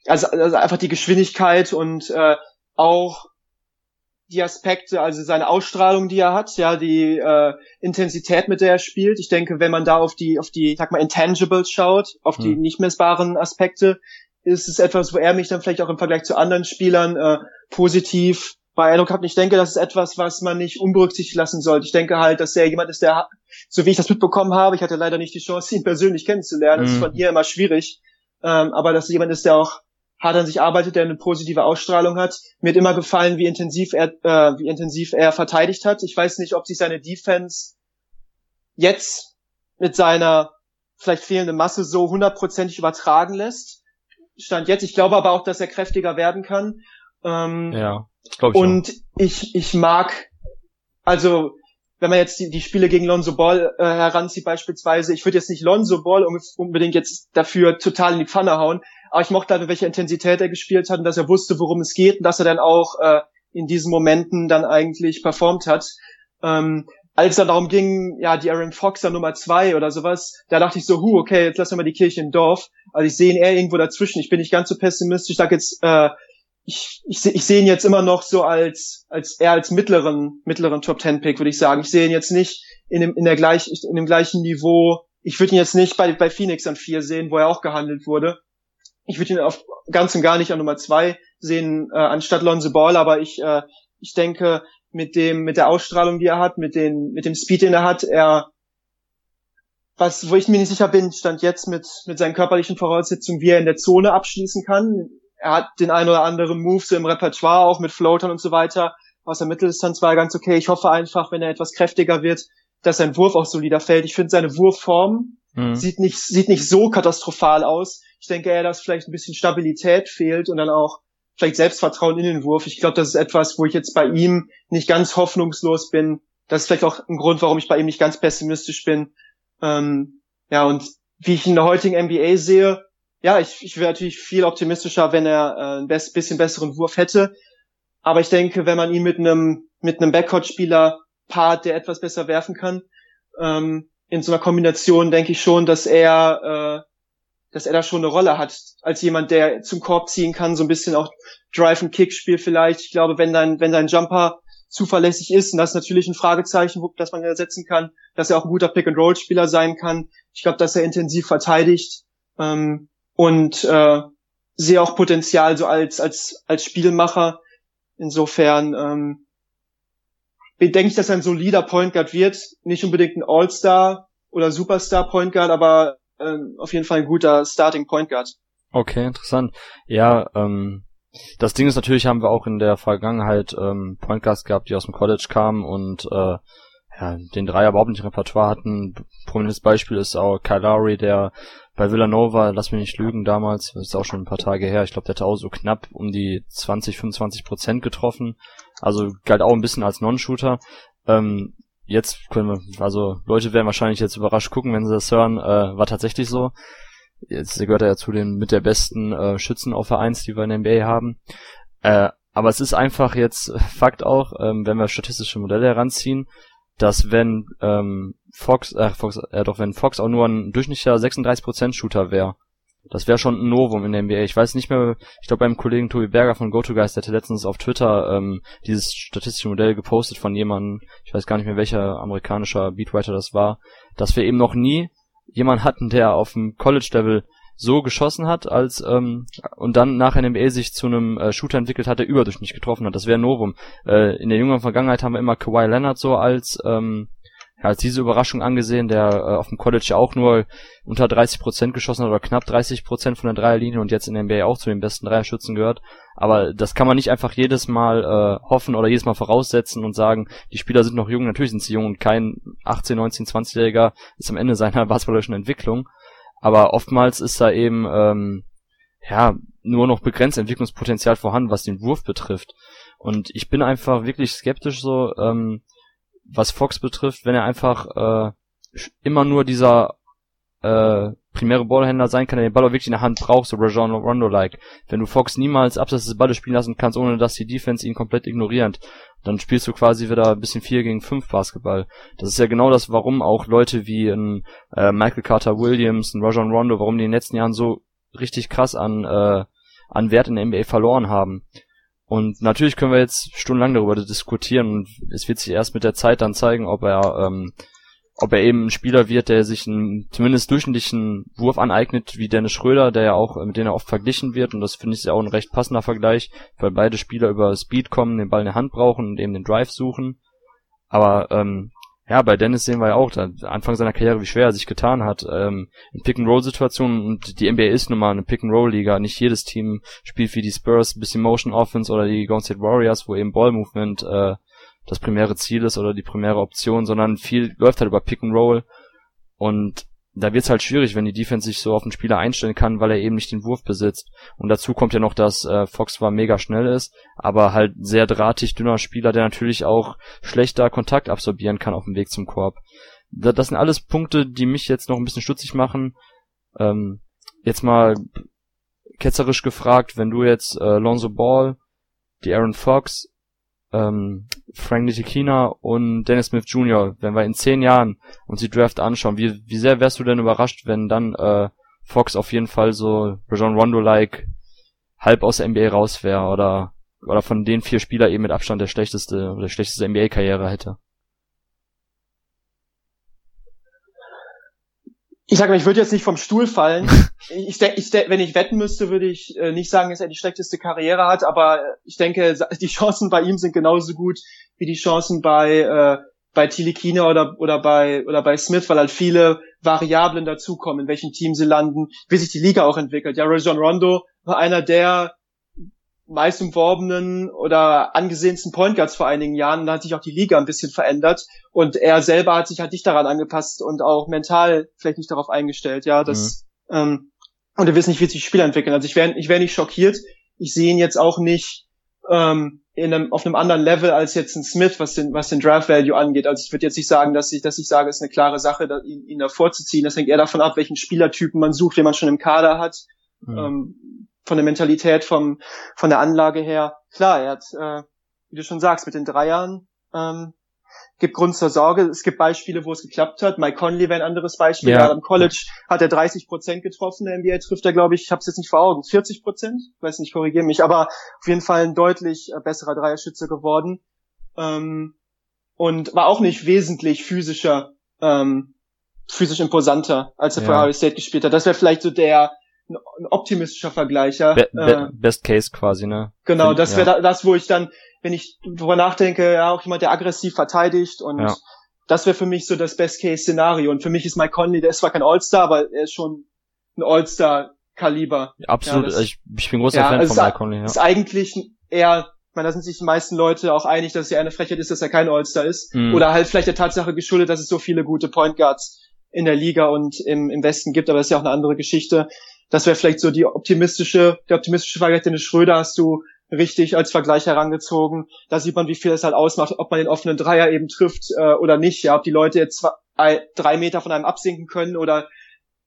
B: also, also einfach die Geschwindigkeit und äh, auch die Aspekte, also seine Ausstrahlung, die er hat, ja, die äh, Intensität, mit der er spielt. Ich denke, wenn man da auf die, auf die, sag mal, Intangibles schaut, auf die mhm. nicht messbaren Aspekte, ist es etwas, wo er mich dann vielleicht auch im Vergleich zu anderen Spielern äh, positiv beeindruckt hat. Und ich denke, das ist etwas, was man nicht unberücksichtigt lassen sollte. Ich denke halt, dass er jemand ist, der, so wie ich das mitbekommen habe, ich hatte leider nicht die Chance, ihn persönlich kennenzulernen. Mhm. Das ist von hier immer schwierig. Ähm, aber dass jemand ist, der auch hart an sich arbeitet, der eine positive Ausstrahlung hat. Mir hat immer gefallen, wie intensiv er, äh, wie intensiv er verteidigt hat. Ich weiß nicht, ob sich seine Defense jetzt mit seiner vielleicht fehlenden Masse so hundertprozentig übertragen lässt. Stand jetzt. Ich glaube aber auch, dass er kräftiger werden kann.
A: Ähm, ja,
B: glaube ich. Und auch. ich, ich mag, also wenn man jetzt die, die Spiele gegen Lonzo Ball äh, heranzieht beispielsweise, ich würde jetzt nicht Lonzo Ball unbedingt jetzt dafür total in die Pfanne hauen, aber ich mochte halt, welche Intensität er gespielt hat und dass er wusste, worum es geht und dass er dann auch äh, in diesen Momenten dann eigentlich performt hat. Ähm, als dann darum ging, ja, die Aaron Foxer Nummer zwei oder sowas, da dachte ich so, hu, okay, jetzt lassen wir mal die Kirche im Dorf. Also ich sehe ihn eher irgendwo dazwischen. Ich bin nicht ganz so pessimistisch. Ich sag jetzt, äh, ich, ich, ich sehe ihn jetzt immer noch so als, als eher als mittleren, mittleren Top Ten Pick, würde ich sagen. Ich sehe ihn jetzt nicht in dem, in der gleich, in dem gleichen Niveau. Ich würde ihn jetzt nicht bei, bei Phoenix an vier sehen, wo er auch gehandelt wurde. Ich würde ihn auf ganz und gar nicht an Nummer zwei sehen, äh, anstatt Lonzo Ball, aber ich, äh, ich denke, mit dem, mit der Ausstrahlung, die er hat, mit den, mit dem Speed, den er hat, er, was, wo ich mir nicht sicher bin, stand jetzt mit, mit seinen körperlichen Voraussetzungen, wie er in der Zone abschließen kann. Er hat den einen oder anderen Move so im Repertoire, auch mit Floatern und so weiter. Aus der Mitteldistanz war er ganz okay. Ich hoffe einfach, wenn er etwas kräftiger wird, dass sein Wurf auch solider fällt. Ich finde seine Wurfform mhm. sieht nicht, sieht nicht so katastrophal aus. Ich denke eher, dass vielleicht ein bisschen Stabilität fehlt und dann auch vielleicht Selbstvertrauen in den Wurf. Ich glaube, das ist etwas, wo ich jetzt bei ihm nicht ganz hoffnungslos bin. Das ist vielleicht auch ein Grund, warum ich bei ihm nicht ganz pessimistisch bin. Ähm, ja, und wie ich in der heutigen NBA sehe, ja, ich, ich wäre natürlich viel optimistischer, wenn er äh, ein bisschen besseren Wurf hätte. Aber ich denke, wenn man ihn mit einem mit einem Backcourt-Spieler paart, der etwas besser werfen kann, ähm, in so einer Kombination denke ich schon, dass er äh, dass er da schon eine Rolle hat, als jemand, der zum Korb ziehen kann, so ein bisschen auch Drive and Kick Spiel vielleicht. Ich glaube, wenn dein, wenn dein Jumper zuverlässig ist, und das ist natürlich ein Fragezeichen, das man ersetzen kann, dass er auch ein guter Pick and Roll Spieler sein kann. Ich glaube, dass er intensiv verteidigt ähm, und äh, sehe auch Potenzial so als als als Spielmacher. Insofern ähm, denke ich, dass er ein solider Point Guard wird, nicht unbedingt ein All-Star oder Superstar Point Guard, aber ähm, auf jeden Fall ein guter Starting Point Guard.
A: Okay, interessant. Ja, ähm, das Ding ist natürlich, haben wir auch in der Vergangenheit ähm, Point Guards gehabt, die aus dem College kamen und äh, ja, den Dreier überhaupt nicht im Repertoire hatten. Prominentes Beispiel ist auch Kyle der bei Villanova, lass mich nicht lügen, damals, das ist auch schon ein paar Tage her, ich glaube, der hat auch so knapp um die 20, 25 Prozent getroffen. Also galt auch ein bisschen als Non-Shooter. Ähm, jetzt können wir, also Leute werden wahrscheinlich jetzt überrascht gucken, wenn sie das hören, äh, war tatsächlich so. Jetzt gehört er ja zu den mit der besten äh, Schützen auf Vereins, die wir in der NBA haben. Äh, aber es ist einfach jetzt Fakt auch, ähm, wenn wir statistische Modelle heranziehen, dass wenn ähm, Fox, äh, Fox, äh, doch wenn Fox auch nur ein durchschnittlicher 36% Shooter wäre, Das wäre schon ein Novum in der NBA. Ich weiß nicht mehr, ich glaube beim Kollegen Tobi Berger von GoToGuys, der hatte letztens auf Twitter ähm, dieses statistische Modell gepostet von jemandem, ich weiß gar nicht mehr welcher amerikanischer Beatwriter das war, dass wir eben noch nie jemanden hatten, der auf dem College-Level so geschossen hat, als ähm, und dann nach NBA sich zu einem äh, Shooter entwickelt hat, der überdurchschnittlich getroffen hat. Das wäre Novum. Äh, in der jüngeren Vergangenheit haben wir immer Kawhi Leonard so als ähm, ja, als diese Überraschung angesehen, der äh, auf dem College ja auch nur unter 30 Prozent geschossen hat oder knapp 30 Prozent von der Dreierlinie und jetzt in der NBA auch zu den besten Dreierschützen gehört. Aber das kann man nicht einfach jedes Mal äh, hoffen oder jedes Mal voraussetzen und sagen, die Spieler sind noch jung. Natürlich sind sie jung und kein 18, 19, 20-Jähriger ist am Ende seiner basketballerischen Entwicklung. Aber oftmals ist da eben ähm, ja nur noch begrenzt Entwicklungspotenzial vorhanden, was den Wurf betrifft. Und ich bin einfach wirklich skeptisch so, ähm, was Fox betrifft, wenn er einfach äh, immer nur dieser äh, primäre Ballhändler sein kann, der den Ball auch wirklich in der Hand braucht, so Rajon Rondo-like. Wenn du Fox niemals abseits des Balles spielen lassen kannst, ohne dass die Defense ihn komplett ignoriert, dann spielst du quasi wieder ein bisschen 4 gegen 5 Basketball. Das ist ja genau das, warum auch Leute wie ein äh, Michael Carter Williams, ein Rajon Rondo, warum die in den letzten Jahren so richtig krass an, äh, an Wert in der NBA verloren haben. Und natürlich können wir jetzt stundenlang darüber diskutieren und es wird sich erst mit der Zeit dann zeigen, ob er, ähm, ob er eben ein Spieler wird, der sich einen zumindest durchschnittlichen Wurf aneignet, wie Dennis Schröder, der ja auch, mit dem er oft verglichen wird und das finde ich ja auch ein recht passender Vergleich, weil beide Spieler über Speed kommen, den Ball in der Hand brauchen und eben den Drive suchen. Aber ähm, ja, bei Dennis sehen wir ja auch, da, Anfang seiner Karriere, wie schwer er sich getan hat, ähm, in Pick-and-Roll-Situationen und die NBA ist nun mal eine Pick-and-Roll-Liga. Nicht jedes Team spielt wie die Spurs ein bisschen Motion-Offense oder die Golden State Warriors, wo eben Ball-Movement äh, das primäre Ziel ist oder die primäre Option, sondern viel läuft halt über Pick-and-Roll und da wird's halt schwierig, wenn die Defense sich so auf den Spieler einstellen kann, weil er eben nicht den Wurf besitzt. Und dazu kommt ja noch, dass äh, Fox zwar mega schnell ist, aber halt sehr drahtig, dünner Spieler, der natürlich auch schlechter Kontakt absorbieren kann auf dem Weg zum Korb. Das, das sind alles Punkte, die mich jetzt noch ein bisschen stutzig machen. Ähm, jetzt mal ketzerisch gefragt, wenn du jetzt äh, Lonzo Ball, die Aaron Fox ähm, Frank Nitikina und Dennis Smith Jr., wenn wir in zehn Jahren uns die Draft anschauen, wie, wie sehr wärst du denn überrascht, wenn dann äh, Fox auf jeden Fall so Rajon Rondo-like halb aus der NBA raus wäre oder oder von den vier Spieler eben mit Abstand der schlechteste oder schlechteste NBA-Karriere hätte?
B: Ich sage mal, ich würde jetzt nicht vom Stuhl fallen. ich, ich wenn ich wetten müsste, würde ich äh, nicht sagen, dass er die schlechteste Karriere hat, aber ich denke, die Chancen bei ihm sind genauso gut wie die Chancen bei äh, bei Tilikine oder oder bei oder bei Smith, weil halt viele Variablen dazukommen, in welchem Team sie landen, wie sich die Liga auch entwickelt. Ja, Rajon Rondo war einer der meist umworbenen oder angesehensten Point Guards vor einigen Jahren. Da hat sich auch die Liga ein bisschen verändert und er selber hat sich halt nicht daran angepasst und auch mental vielleicht nicht darauf eingestellt. Ja, das mhm. ähm, und er wissen nicht, wie sich Spieler entwickeln. Also ich wäre ich wäre nicht schockiert. Ich sehe ihn jetzt auch nicht ähm, in einem, auf einem anderen Level als jetzt ein Smith, was den, was den Draft Value angeht. Also ich würde jetzt nicht sagen, dass ich, dass ich sage, es ist eine klare Sache, da, ihn, ihn da vorzuziehen. Das hängt eher davon ab, welchen Spielertypen man sucht, den man schon im Kader hat. Mhm. Ähm, von der Mentalität, vom, von der Anlage her. Klar, er hat, äh, wie du schon sagst, mit den Dreiern ähm, gibt Grund zur Sorge. Es gibt Beispiele, wo es geklappt hat. Mike Conley wäre ein anderes Beispiel. Ja. Am College hat er 30 Prozent getroffen. Der NBA trifft er, glaube ich, ich habe es jetzt nicht vor Augen, 40 Prozent. Ich weiß nicht, korrigiere mich. Aber auf jeden Fall ein deutlich äh, besserer Dreierschütze geworden. Ähm, und war auch nicht wesentlich physischer, ähm, physisch imposanter, als er ja. für Ohio State gespielt hat. Das wäre vielleicht so der ein optimistischer Vergleich, ja. Be
A: be äh, Best Case quasi, ne?
B: Genau, Find, das wäre ja. das, wo ich dann, wenn ich drüber nachdenke, ja, auch jemand, der aggressiv verteidigt und ja. das wäre für mich so das Best Case Szenario. Und für mich ist Mike Conley, der ist zwar kein All-Star, aber er ist schon ein All-Star Kaliber.
A: Absolut, ja, das, ich, ich bin großer Fan von Mike Conley, ja.
B: Ist eigentlich eher ich meine, da sind sich die meisten Leute auch einig, dass es ja eine Frechheit ist, dass er kein All-Star ist. Mhm. Oder halt vielleicht der Tatsache geschuldet, dass es so viele gute Point Guards in der Liga und im, im Westen gibt, aber das ist ja auch eine andere Geschichte. Das wäre vielleicht so die optimistische, der optimistische Vergleich, Dennis Schröder hast du richtig als Vergleich herangezogen. Da sieht man, wie viel es halt ausmacht, ob man den offenen Dreier eben trifft äh, oder nicht. Ja, ob die Leute jetzt zwei, drei Meter von einem absinken können oder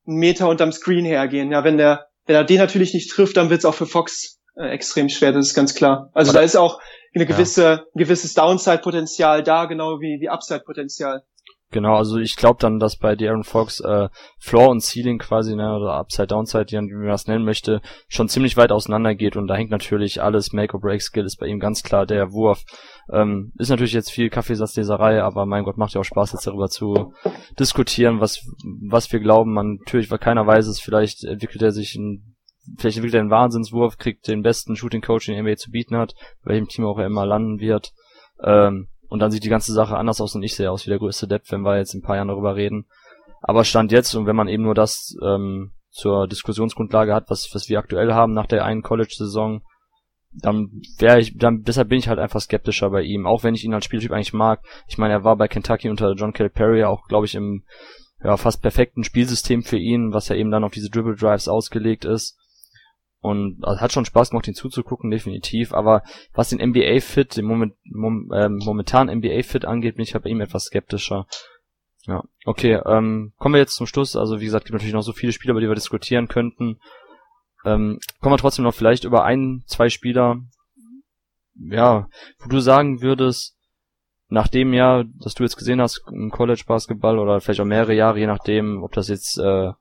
B: einen Meter unterm Screen hergehen. Ja, wenn der, wenn er den natürlich nicht trifft, dann wird es auch für Fox äh, extrem schwer. Das ist ganz klar. Also oder, da ist auch eine gewisse, ja. ein gewisses Downside-Potenzial da, genau wie, wie Upside-Potenzial.
A: Genau, also ich glaube dann, dass bei Darren Fox äh, Floor und Ceiling quasi, ne, oder Upside Downside, wie man das nennen möchte, schon ziemlich weit auseinander geht und da hängt natürlich alles Make or Break Skill ist bei ihm ganz klar der Wurf. Ähm, ist natürlich jetzt viel Kaffeesatzleserei, aber mein Gott, macht ja auch Spaß jetzt darüber zu diskutieren, was was wir glauben. Man natürlich, weil keiner weiß es, vielleicht entwickelt er sich ein vielleicht entwickelt er einen Wahnsinnswurf, kriegt den besten Shooting Coach, den NBA zu bieten hat, welchem Team auch er immer landen wird. Ähm, und dann sieht die ganze Sache anders aus und ich sehe aus wie der größte Depp, wenn wir jetzt in ein paar Jahren darüber reden. Aber Stand jetzt, und wenn man eben nur das ähm, zur Diskussionsgrundlage hat, was, was wir aktuell haben nach der einen College-Saison, dann wäre ich, dann deshalb bin ich halt einfach skeptischer bei ihm, auch wenn ich ihn als Spieltyp eigentlich mag. Ich meine, er war bei Kentucky unter John Calipari auch, glaube ich, im ja, fast perfekten Spielsystem für ihn, was ja eben dann auf diese Dribble Drives ausgelegt ist. Und also hat schon Spaß gemacht, ihn zuzugucken, definitiv. Aber was den NBA-Fit, den Moment, mom, ähm, momentanen NBA-Fit angeht, bin ich bei ihm etwas skeptischer. Ja, okay, ähm, kommen wir jetzt zum Schluss. Also wie gesagt, gibt natürlich noch so viele Spieler, über die wir diskutieren könnten. Ähm, kommen wir trotzdem noch vielleicht über ein, zwei Spieler, ja, wo du sagen würdest, nach dem Jahr, das du jetzt gesehen hast im College Basketball oder vielleicht auch mehrere Jahre, je nachdem, ob das jetzt äh,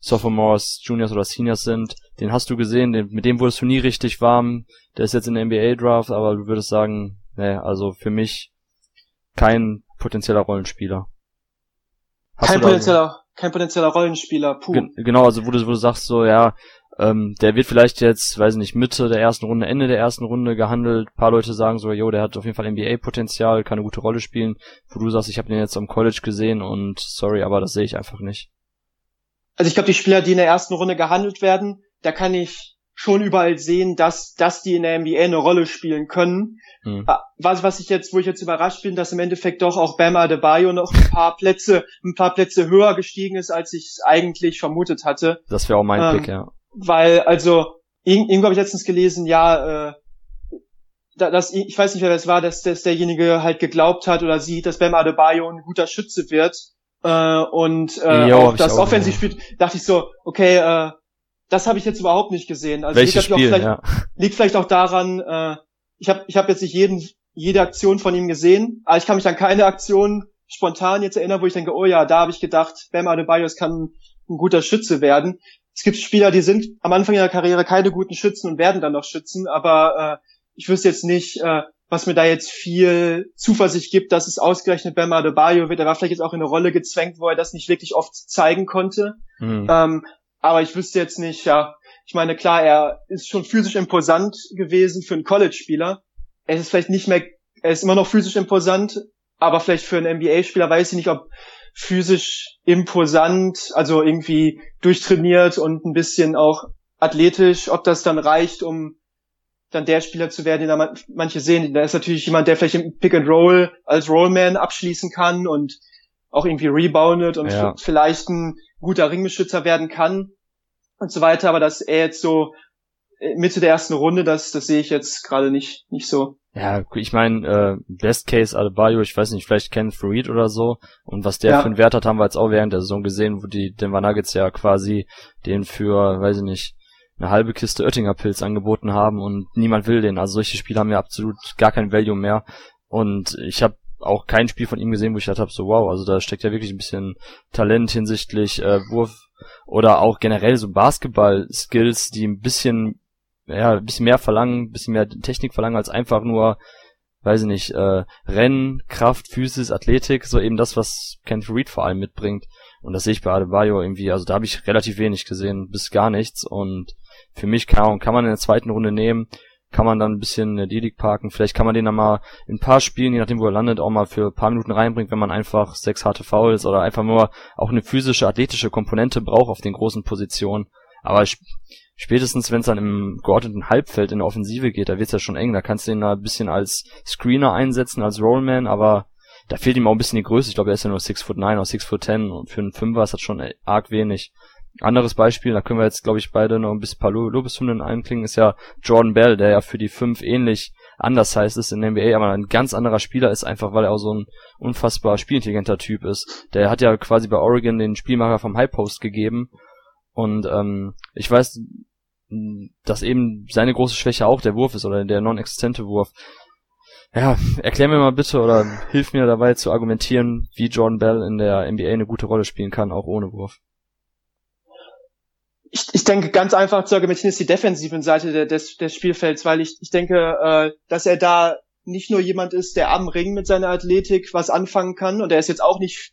A: Sophomores, Juniors oder Seniors sind, den hast du gesehen, den, mit dem wurdest du nie richtig warm, der ist jetzt in der NBA Draft, aber du würdest sagen, nee, also für mich kein potenzieller Rollenspieler.
B: Hast kein potenzieller, so? kein potenzieller Rollenspieler, puh. Gen
A: genau, also wo du, wo du sagst so, ja, ähm, der wird vielleicht jetzt, weiß nicht, Mitte der ersten Runde, Ende der ersten Runde gehandelt. Ein paar Leute sagen so, jo, der hat auf jeden Fall NBA-Potenzial, kann eine gute Rolle spielen. Wo du sagst, ich habe den jetzt am College gesehen und sorry, aber das sehe ich einfach nicht
B: also ich glaube, die Spieler, die in der ersten Runde gehandelt werden, da kann ich schon überall sehen, dass, dass die in der NBA eine Rolle spielen können. Mhm. Was, was ich jetzt, wo ich jetzt überrascht bin, dass im Endeffekt doch auch Bama Adebayo noch ein paar Plätze, ein paar Plätze höher gestiegen ist, als ich es eigentlich vermutet hatte.
A: Das wäre auch mein ähm, Pick, ja.
B: Weil, also, irgendwo habe ich letztens gelesen, ja, äh, dass, ich weiß nicht, wer das war, dass, dass derjenige halt geglaubt hat oder sieht, dass Bam Adebayo ein guter Schütze wird äh, und äh, jo, auch das Offensiv spielt, dachte ich so, okay, äh, das habe ich jetzt überhaupt nicht gesehen. Also
A: Welches
B: liegt,
A: Spiel,
B: vielleicht,
A: ja.
B: liegt vielleicht auch daran, äh, ich habe ich hab jetzt nicht jeden, jede Aktion von ihm gesehen, aber ich kann mich an keine Aktion spontan jetzt erinnern, wo ich denke, oh ja, da habe ich gedacht, Bam Adebayos kann ein guter Schütze werden. Es gibt Spieler, die sind am Anfang ihrer Karriere keine guten Schützen und werden dann noch Schützen, aber äh, ich wüsste jetzt nicht, äh, was mir da jetzt viel Zuversicht gibt, dass es ausgerechnet Bam Adebayo wird. Er war vielleicht jetzt auch in eine Rolle gezwängt, wo er das nicht wirklich oft zeigen konnte. Mhm. Ähm, aber ich wüsste jetzt nicht, ja, ich meine, klar, er ist schon physisch imposant gewesen für einen College-Spieler. Er ist vielleicht nicht mehr, er ist immer noch physisch imposant, aber vielleicht für einen NBA-Spieler weiß ich nicht, ob physisch imposant, also irgendwie durchtrainiert und ein bisschen auch athletisch, ob das dann reicht, um dann der Spieler zu werden, den da manche sehen. Da ist natürlich jemand, der vielleicht im Pick and Roll als Rollman abschließen kann und auch irgendwie reboundet und ja. vielleicht ein guter Ringbeschützer werden kann und so weiter. Aber dass er jetzt so äh, Mitte der ersten Runde, das, das sehe ich jetzt gerade nicht, nicht so.
A: Ja, ich meine, äh, Best Case Adebayo, ich weiß nicht, vielleicht Kenneth Reed oder so. Und was der ja. für einen Wert hat, haben wir jetzt auch während der Saison gesehen, wo die Denver Nuggets ja quasi den für, weiß ich nicht, eine halbe Kiste Oettinger Pilz angeboten haben und niemand will den. Also solche Spiele haben ja absolut gar kein Value mehr. Und ich habe auch kein Spiel von ihm gesehen, wo ich gedacht habe, so wow, also da steckt ja wirklich ein bisschen Talent hinsichtlich äh, Wurf oder auch generell so Basketball-Skills, die ein bisschen, ja, ein bisschen mehr verlangen, ein bisschen mehr Technik verlangen als einfach nur, weiß ich nicht, äh, Rennen, Kraft, Physis, Athletik, so eben das, was Kent Reed vor allem mitbringt. Und das sehe ich bei Adebayo irgendwie, also da habe ich relativ wenig gesehen, bis gar nichts und für mich kann, kann man in der zweiten Runde nehmen, kann man dann ein bisschen der D-League parken. Vielleicht kann man den dann mal in ein paar Spielen, je nachdem wo er landet, auch mal für ein paar Minuten reinbringt, wenn man einfach sechs harte Fouls oder einfach nur auch eine physische, athletische Komponente braucht auf den großen Positionen. Aber spätestens, wenn es dann im geordneten Halbfeld in der Offensive geht, da wird's ja schon eng. Da kannst du ihn da ein bisschen als Screener einsetzen, als Rollman, aber da fehlt ihm auch ein bisschen die Größe. Ich glaube, er ist ja nur 6 foot 9 oder 6 foot 10 und für einen Fünfer ist das schon arg wenig. Anderes Beispiel, da können wir jetzt, glaube ich, beide noch ein bisschen paar Lobeshymnen einklingen, ist ja Jordan Bell, der ja für die fünf ähnlich anders heißt ist in der NBA, aber ein ganz anderer Spieler ist, einfach weil er auch so ein unfassbar spielintelligenter Typ ist. Der hat ja quasi bei Oregon den Spielmacher vom High Post gegeben und ähm, ich weiß, dass eben seine große Schwäche auch der Wurf ist oder der non-existente Wurf. Ja, erklär mir mal bitte oder hilf mir dabei zu argumentieren, wie Jordan Bell in der NBA eine gute Rolle spielen kann, auch ohne Wurf.
B: Ich, ich denke, ganz einfach zu argumentieren ist die defensiven Seite der, des, des Spielfelds, weil ich, ich denke, äh, dass er da nicht nur jemand ist, der am Ring mit seiner Athletik was anfangen kann und er ist jetzt auch nicht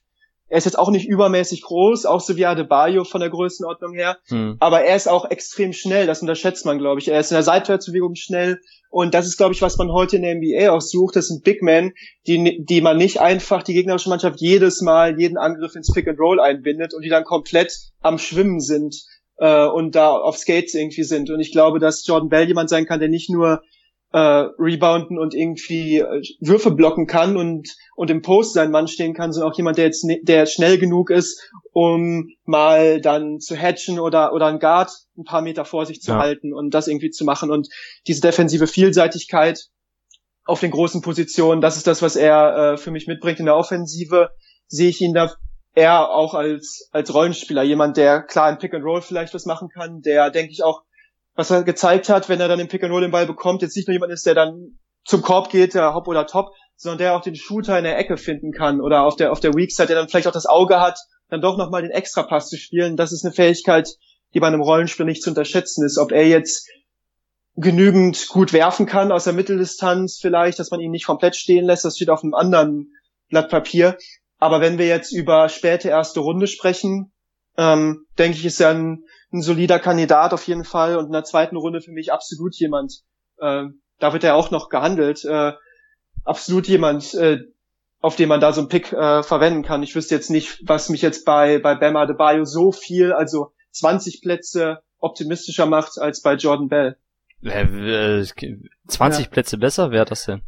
B: er ist jetzt auch nicht übermäßig groß, auch so wie Adebayo von der Größenordnung her, hm. aber er ist auch extrem schnell, das unterschätzt man, glaube ich. Er ist in der Seitwärtsbewegung schnell und das ist, glaube ich, was man heute in der NBA auch sucht. Das sind Big Men, die, die man nicht einfach die gegnerische Mannschaft jedes Mal jeden Angriff ins Pick and Roll einbindet und die dann komplett am Schwimmen sind äh, und da auf Skates irgendwie sind. Und ich glaube, dass Jordan Bell jemand sein kann, der nicht nur äh, rebounden und irgendwie äh, Würfe blocken kann und und im Post sein Mann stehen kann, sondern auch jemand, der jetzt der schnell genug ist, um mal dann zu hatchen oder oder einen Guard ein paar Meter vor sich zu ja. halten und das irgendwie zu machen und diese defensive Vielseitigkeit auf den großen Positionen, das ist das, was er äh, für mich mitbringt in der Offensive. Sehe ich ihn da eher auch als als Rollenspieler, jemand, der klar im Pick and Roll vielleicht was machen kann, der denke ich auch was er gezeigt hat, wenn er dann im Pick and Roll den Ball bekommt, jetzt nicht nur jemand ist, der dann zum Korb geht, der Hop oder Top, sondern der auch den Shooter in der Ecke finden kann oder auf der auf der Weak Side, der dann vielleicht auch das Auge hat, dann doch nochmal den Extrapass zu spielen. Das ist eine Fähigkeit, die bei einem Rollenspiel nicht zu unterschätzen ist. Ob er jetzt genügend gut werfen kann aus der Mitteldistanz vielleicht, dass man ihn nicht komplett stehen lässt, das steht auf einem anderen Blatt Papier. Aber wenn wir jetzt über späte erste Runde sprechen, ähm, denke ich, ist er ein ein solider Kandidat auf jeden Fall und in der zweiten Runde für mich absolut jemand. Äh, da wird er auch noch gehandelt. Äh, absolut jemand, äh, auf den man da so einen Pick äh, verwenden kann. Ich wüsste jetzt nicht, was mich jetzt bei bei Bama de Bayo so viel, also 20 Plätze optimistischer macht als bei Jordan Bell.
A: Äh, 20 ja. Plätze besser wäre das denn?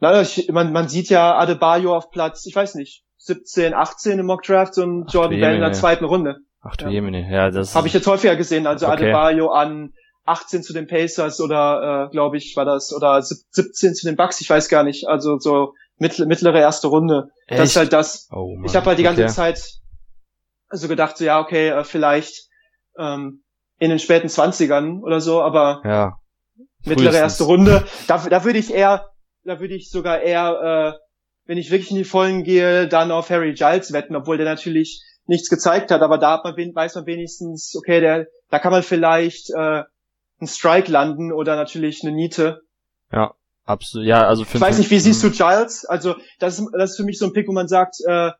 B: Na, ich, man, man sieht ja Adebayo auf Platz, ich weiß nicht, 17, 18 im Mock Draft und Jordan Ach, Bell in der zweiten Runde.
A: Ach du ja. Jemine, ja, das
B: habe ich jetzt häufiger gesehen. Also okay. Adebayo an 18 zu den Pacers oder äh, glaube ich war das oder 17 zu den Bucks, ich weiß gar nicht. Also so mittlere, mittlere erste Runde. Echt? Das ist halt das. Oh, ich habe halt die ganze okay. Zeit so gedacht, so ja okay, äh, vielleicht ähm, in den späten Zwanzigern oder so, aber
A: ja.
B: mittlere erste Runde. Da, da würde ich eher, da würde ich sogar eher, äh, wenn ich wirklich in die Vollen gehe, dann auf Harry Giles wetten, obwohl der natürlich nichts gezeigt hat, aber da hat man, weiß man wenigstens, okay, der, da kann man vielleicht äh, einen Strike landen oder natürlich eine Niete.
A: Ja, absolut. Ja, also
B: Ich weiß nicht, wie siehst du Giles? Also das ist, das ist für mich so ein Pick, wo man sagt, äh,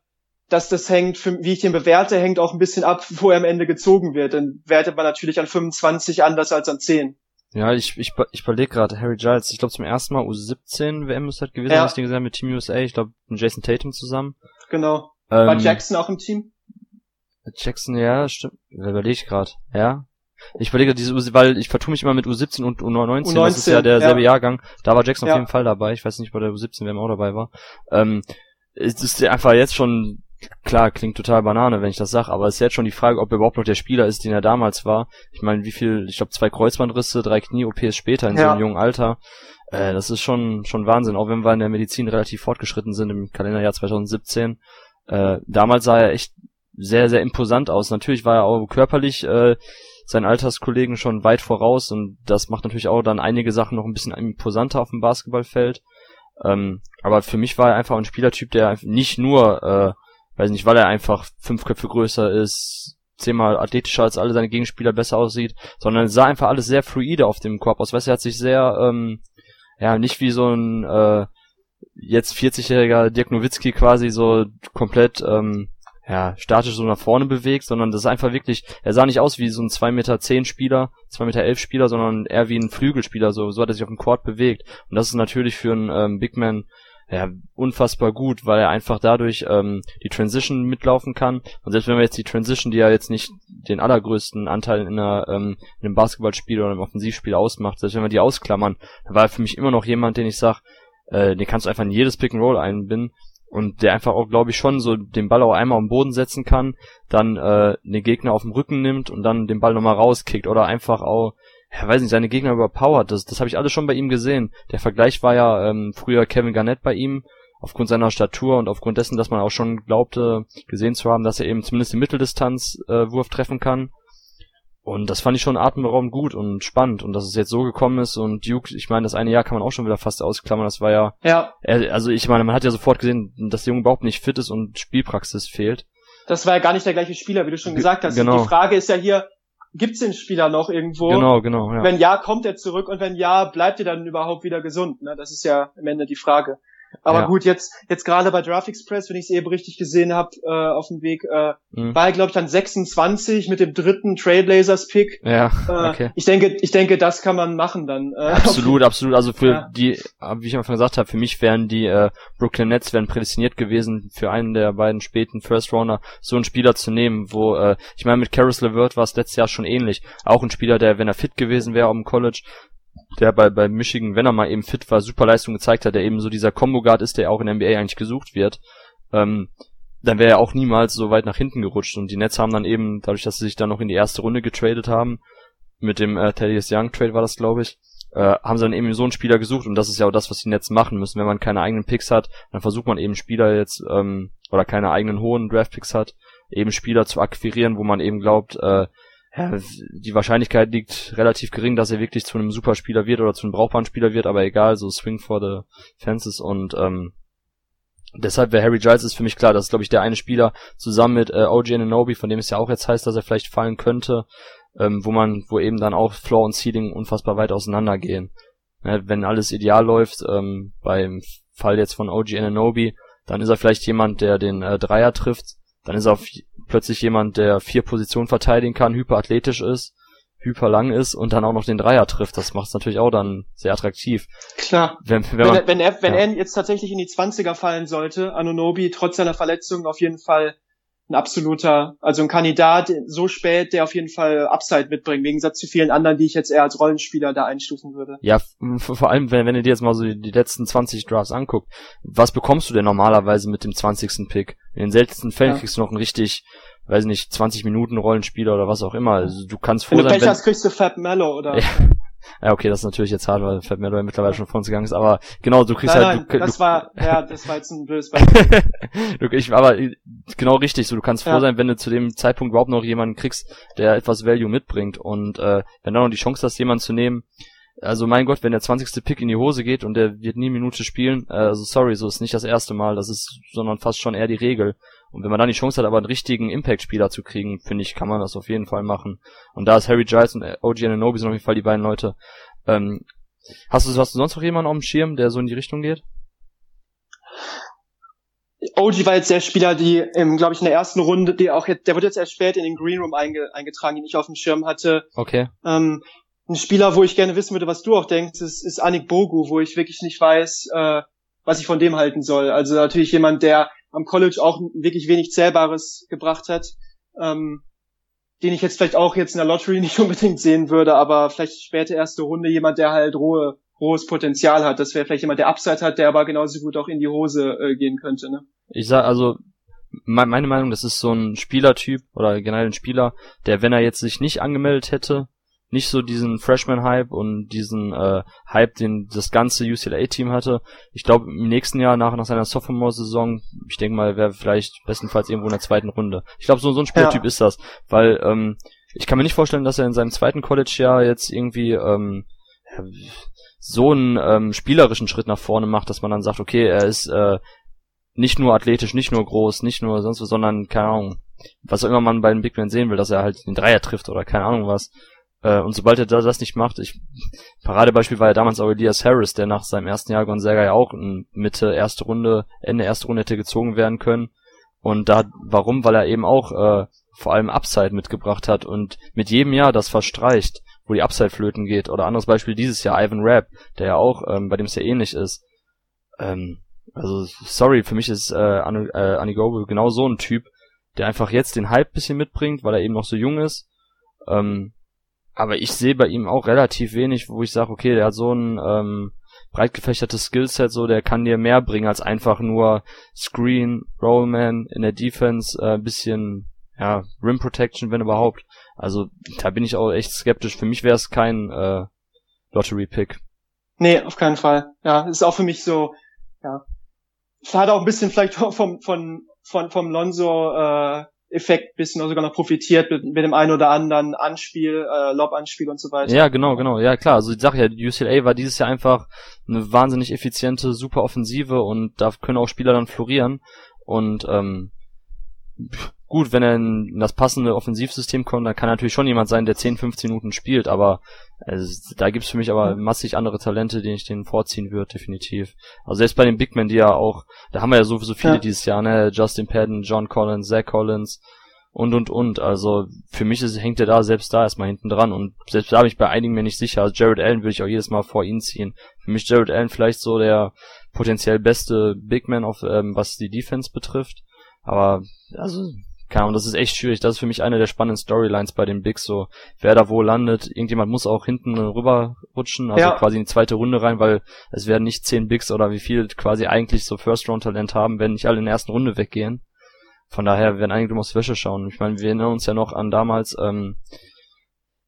B: dass das hängt, für, wie ich den bewerte, hängt auch ein bisschen ab, wo er am Ende gezogen wird. Dann wertet man natürlich an 25 anders als an 10.
A: Ja, ich, ich, ich überlege gerade, Harry Giles, ich glaube zum ersten Mal U17 WM ist halt gewesen, ja. ich den gesehen mit Team USA, ich glaube mit Jason Tatum zusammen.
B: Genau. Ähm, War Jackson auch im Team?
A: Jackson, ja, stimmt. Überlege ich gerade. Ja. Ich überlege diese U weil ich vertue mich immer mit U17 und U19, U19 das ist ja derselbe ja. Jahrgang. Da war Jackson ja. auf jeden Fall dabei. Ich weiß nicht, bei der U17 wer auch dabei war. Ähm, es ist einfach jetzt schon klar, klingt total Banane, wenn ich das sage, aber es ist jetzt schon die Frage, ob er überhaupt noch der Spieler ist, den er damals war. Ich meine, wie viel, ich glaube zwei Kreuzbandrisse, drei Knie-OPs später in ja. so einem jungen Alter. Äh, das ist schon schon Wahnsinn, auch wenn wir in der Medizin relativ fortgeschritten sind im Kalenderjahr 2017. Äh, damals sah er echt sehr, sehr imposant aus. Natürlich war er auch körperlich äh, seinen Alterskollegen schon weit voraus und das macht natürlich auch dann einige Sachen noch ein bisschen imposanter auf dem Basketballfeld. Ähm, aber für mich war er einfach ein Spielertyp, der nicht nur, äh, weiß nicht, weil er einfach fünf Köpfe größer ist, zehnmal athletischer als alle seine Gegenspieler besser aussieht, sondern sah einfach alles sehr fluide auf dem Korb aus. Weißt du, er hat sich sehr, ähm, ja, nicht wie so ein äh, jetzt 40-jähriger Dirk Nowitzki quasi so komplett ähm, ja, statisch so nach vorne bewegt, sondern das ist einfach wirklich, er sah nicht aus wie so ein 2 Meter 10 Spieler, 2 Meter 11 Spieler, sondern eher wie ein Flügelspieler, so, so hat er sich auf dem Court bewegt. Und das ist natürlich für einen ähm, Big Man ja, unfassbar gut, weil er einfach dadurch ähm, die Transition mitlaufen kann. Und selbst wenn wir jetzt die Transition, die ja jetzt nicht den allergrößten Anteil in, einer, ähm, in einem Basketballspiel oder einem Offensivspiel ausmacht, selbst wenn wir die ausklammern, dann war er für mich immer noch jemand, den ich sag, äh, den kannst du einfach in jedes Pick and Roll einbinden und der einfach auch, glaube ich, schon so den Ball auch einmal am Boden setzen kann, dann äh, den Gegner auf den Rücken nimmt und dann den Ball nochmal rauskickt oder einfach auch, ja, weiß nicht, seine Gegner überpowert. Das, das habe ich alles schon bei ihm gesehen. Der Vergleich war ja ähm, früher Kevin Garnett bei ihm, aufgrund seiner Statur und aufgrund dessen, dass man auch schon glaubte, gesehen zu haben, dass er eben zumindest die Mitteldistanz äh, Wurf treffen kann. Und das fand ich schon atemberaubend gut und spannend. Und dass es jetzt so gekommen ist und Duke, ich meine, das eine Jahr kann man auch schon wieder fast ausklammern. Das war ja,
B: Ja,
A: also ich meine, man hat ja sofort gesehen, dass der Junge überhaupt nicht fit ist und Spielpraxis fehlt.
B: das war ja gar nicht der gleiche Spieler, wie du schon
A: Ge-
B: gesagt hast.
A: genau.
B: Die Frage ist ja hier, gibt's den Spieler noch irgendwo?
A: Genau, genau, ja.
B: Wenn ja, kommt er zurück und wenn ja, bleibt er dann überhaupt wieder gesund? Ne? Das ist ja am Ende die Frage. Aber
A: Ja.
B: gut, jetzt jetzt gerade bei Draft Express, wenn ich es eben richtig gesehen habe, äh, auf dem Weg, äh,
A: Mhm.
B: war er glaube ich dann 26 mit dem dritten Trailblazers Pick.
A: Ja,
B: Äh,
A: okay.
B: Ich denke, ich denke, das kann man machen dann. Äh,
A: Absolut, absolut. Also für
B: Ja.
A: die, äh, wie ich am Anfang gesagt habe, für mich wären die äh, Brooklyn Nets wären prädestiniert gewesen, für einen der beiden späten First Rounder so einen Spieler zu nehmen, wo äh, ich meine mit Caris LeVert war es letztes Jahr schon ähnlich. Auch ein Spieler, der, wenn er fit gewesen wäre am College, der bei bei Michigan, wenn er mal eben fit war, super Leistung gezeigt hat, der eben so dieser Combo Guard ist, der auch in der NBA eigentlich gesucht wird. Ähm, dann wäre er auch niemals so weit nach hinten gerutscht. Und die Nets haben dann eben, dadurch, dass sie sich dann noch in die erste Runde getradet haben, mit dem äh, Thaddeus Young Trade war das, glaube ich, äh, haben sie dann eben so einen Spieler gesucht und das ist ja auch das, was die Nets machen müssen. Wenn man keine eigenen Picks hat, dann versucht man eben Spieler jetzt, ähm, oder keine eigenen hohen Draft-Picks hat, eben Spieler zu akquirieren, wo man eben glaubt, äh, ja, die Wahrscheinlichkeit liegt relativ gering, dass er wirklich zu einem Superspieler wird oder zu einem brauchbaren Spieler wird, aber egal, so Swing for the Fences und ähm, deshalb wäre Harry Giles ist für mich klar, das ist glaube ich der eine Spieler zusammen mit äh, OG Ananobi, von dem es ja auch jetzt heißt, dass er vielleicht fallen könnte, ähm, wo man, wo eben dann auch Floor und Ceiling unfassbar weit auseinandergehen. Ne, wenn alles ideal läuft, ähm, beim Fall jetzt von OG Ananobi, dann ist er vielleicht jemand, der den äh, Dreier trifft, dann ist er auf, plötzlich jemand, der vier Positionen verteidigen kann, hyperathletisch ist, hyperlang ist und dann auch noch den Dreier trifft. Das macht es natürlich auch dann sehr attraktiv.
B: Klar.
A: Wenn, wenn
B: Wenn,
A: man,
B: er, wenn, er, wenn
A: ja.
B: er jetzt tatsächlich in die 20er fallen sollte, Anunobi, trotz seiner Verletzung auf jeden Fall ein absoluter, also ein Kandidat so spät, der auf jeden Fall Upside mitbringt, im Gegensatz zu vielen anderen, die ich jetzt eher als Rollenspieler da einstufen würde.
A: Ja, vor allem, wenn, wenn du dir jetzt mal so die, die letzten 20 Drafts anguckst, was bekommst du denn normalerweise mit dem 20. Pick? In den seltensten Fällen
B: Ja.
A: kriegst du noch einen richtig, weiß nicht, 20 Minuten Rollenspieler oder was auch immer. Also du kannst
B: Wenn
A: froh
B: du
A: sein,
B: Pech
A: wenn,
B: hast, kriegst du Fab Mello oder.
A: Ja. ja, okay, das ist natürlich jetzt hart, weil Fat Meadow mittlerweile schon von uns gegangen ist, aber genau, du kriegst
B: Nein,
A: halt,
B: nein,
A: du,
B: das
A: du,
B: war, ja, das war jetzt ein blödes Beispiel.
A: du, ich, aber äh, genau richtig, so du kannst froh
B: Ja.
A: sein, wenn du zu dem Zeitpunkt überhaupt noch jemanden kriegst, der etwas Value mitbringt und äh, wenn du noch die Chance hast, jemanden zu nehmen, also mein Gott, wenn der 20. Pick in die Hose geht und der wird nie eine Minute spielen, äh, also sorry, so ist nicht das erste Mal, das ist, sondern fast schon eher die Regel. Und wenn man dann die Chance hat, aber einen richtigen Impact-Spieler zu kriegen, finde ich, kann man das auf jeden Fall machen. Und da ist Harry Giles und OG Ananobi sind auf jeden Fall die beiden Leute. Ähm, hast du, hast du sonst noch jemanden auf dem Schirm, der so in die Richtung geht?
B: OG war jetzt der Spieler, die, ähm, glaube ich, in der ersten Runde, die auch jetzt, der wird jetzt erst spät in den Green Room einge, eingetragen, den ich auf dem Schirm hatte.
A: Okay.
B: Ähm, ein Spieler, wo ich gerne wissen würde, was du auch denkst, ist, ist Anik Bogu, wo ich wirklich nicht weiß, äh, was ich von dem halten soll. Also natürlich jemand, der am College auch wirklich wenig Zählbares gebracht hat, ähm, den ich jetzt vielleicht auch jetzt in der Lottery nicht unbedingt sehen würde, aber vielleicht späte erste Runde jemand, der halt rohe, rohes Potenzial hat. Das wäre vielleicht jemand, der Upside hat, der aber genauso gut auch in die Hose äh, gehen könnte. Ne?
A: Ich sag also, me meine Meinung, das ist so ein Spielertyp oder generell ein Spieler, der, wenn er jetzt sich nicht angemeldet hätte, nicht so diesen Freshman-Hype und diesen äh, Hype, den das ganze UCLA-Team hatte. Ich glaube, im nächsten Jahr nach, nach seiner Sophomore-Saison, ich denke mal, wäre vielleicht bestenfalls irgendwo in der zweiten Runde. Ich glaube, so, so ein Spielertyp
B: Ja.
A: ist das, weil ähm, ich kann mir nicht vorstellen, dass er in seinem zweiten College-Jahr jetzt irgendwie ähm, so einen ähm, spielerischen Schritt nach vorne macht, dass man dann sagt, okay, er ist äh, nicht nur athletisch, nicht nur groß, nicht nur sonst was, sondern, keine Ahnung, was auch immer man bei den Big Men sehen will, dass er halt den Dreier trifft oder keine Ahnung was. Äh, und sobald er da das nicht macht, ich, Paradebeispiel war ja damals auch Elias Harris, der nach seinem ersten Jahr Gonzaga ja auch Mitte erste Runde, Ende erste Runde hätte gezogen werden können. Und da, warum? Weil er eben auch äh, vor allem Upside mitgebracht hat und mit jedem Jahr das verstreicht, wo die Upside flöten geht. Oder anderes Beispiel dieses Jahr, Ivan Rapp, der ja auch, ähm, bei dem es ja ähnlich ist. Ähm, also, sorry, für mich ist äh, Anu- äh, genau so ein Typ, der einfach jetzt den Hype bisschen mitbringt, weil er eben noch so jung ist. Ähm, aber ich sehe bei ihm auch relativ wenig, wo ich sage, okay, der hat so ein ähm, breit gefächertes Skillset, so der kann dir mehr bringen als einfach nur Screen, Rollman in der Defense, äh, bisschen ja Rim Protection, wenn überhaupt. Also da bin ich auch echt skeptisch. Für mich wäre es kein äh, Lottery Pick.
B: Nee, auf keinen Fall. Ja, ist auch für mich so, ja. Hat auch ein bisschen vielleicht vom, von, von, vom Lonzo, äh, Effekt bisschen sogar noch profitiert mit, mit dem einen oder anderen Anspiel, äh, Lob-Anspiel und so weiter.
A: Ja, genau, genau. Ja, klar. Also ich sag ja, UCLA war dieses Jahr einfach eine wahnsinnig effiziente, super Offensive und da können auch Spieler dann florieren. Und ähm, gut, wenn er in das passende Offensivsystem kommt, dann kann er natürlich schon jemand sein, der 10, 15 Minuten spielt, aber also, da gibt's für mich aber massig andere Talente, denen ich den vorziehen würde, definitiv. Also selbst bei den Big Men, die ja auch, da haben wir ja so, so viele ja. dieses Jahr, ne? Justin Padden, John Collins, Zach Collins und und und. Also für mich ist, hängt er da selbst da erstmal hinten dran und selbst da bin ich bei einigen mir nicht sicher. Also Jared Allen würde ich auch jedes Mal vor ihn ziehen. Für mich Jared Allen vielleicht so der potenziell beste Big Man auf ähm, was die Defense betrifft. Aber also keine Ahnung, das ist echt schwierig. Das ist für mich eine der spannenden Storylines bei den Bigs. So, wer da wo landet, irgendjemand muss auch hinten rüber rutschen, also ja. quasi in die zweite Runde rein, weil es werden nicht zehn Bigs oder wie viel quasi eigentlich so First-Round-Talent haben, wenn nicht alle in der ersten Runde weggehen. Von daher werden einige aufs Wäsche schauen. Ich meine, wir erinnern uns ja noch an damals, ähm,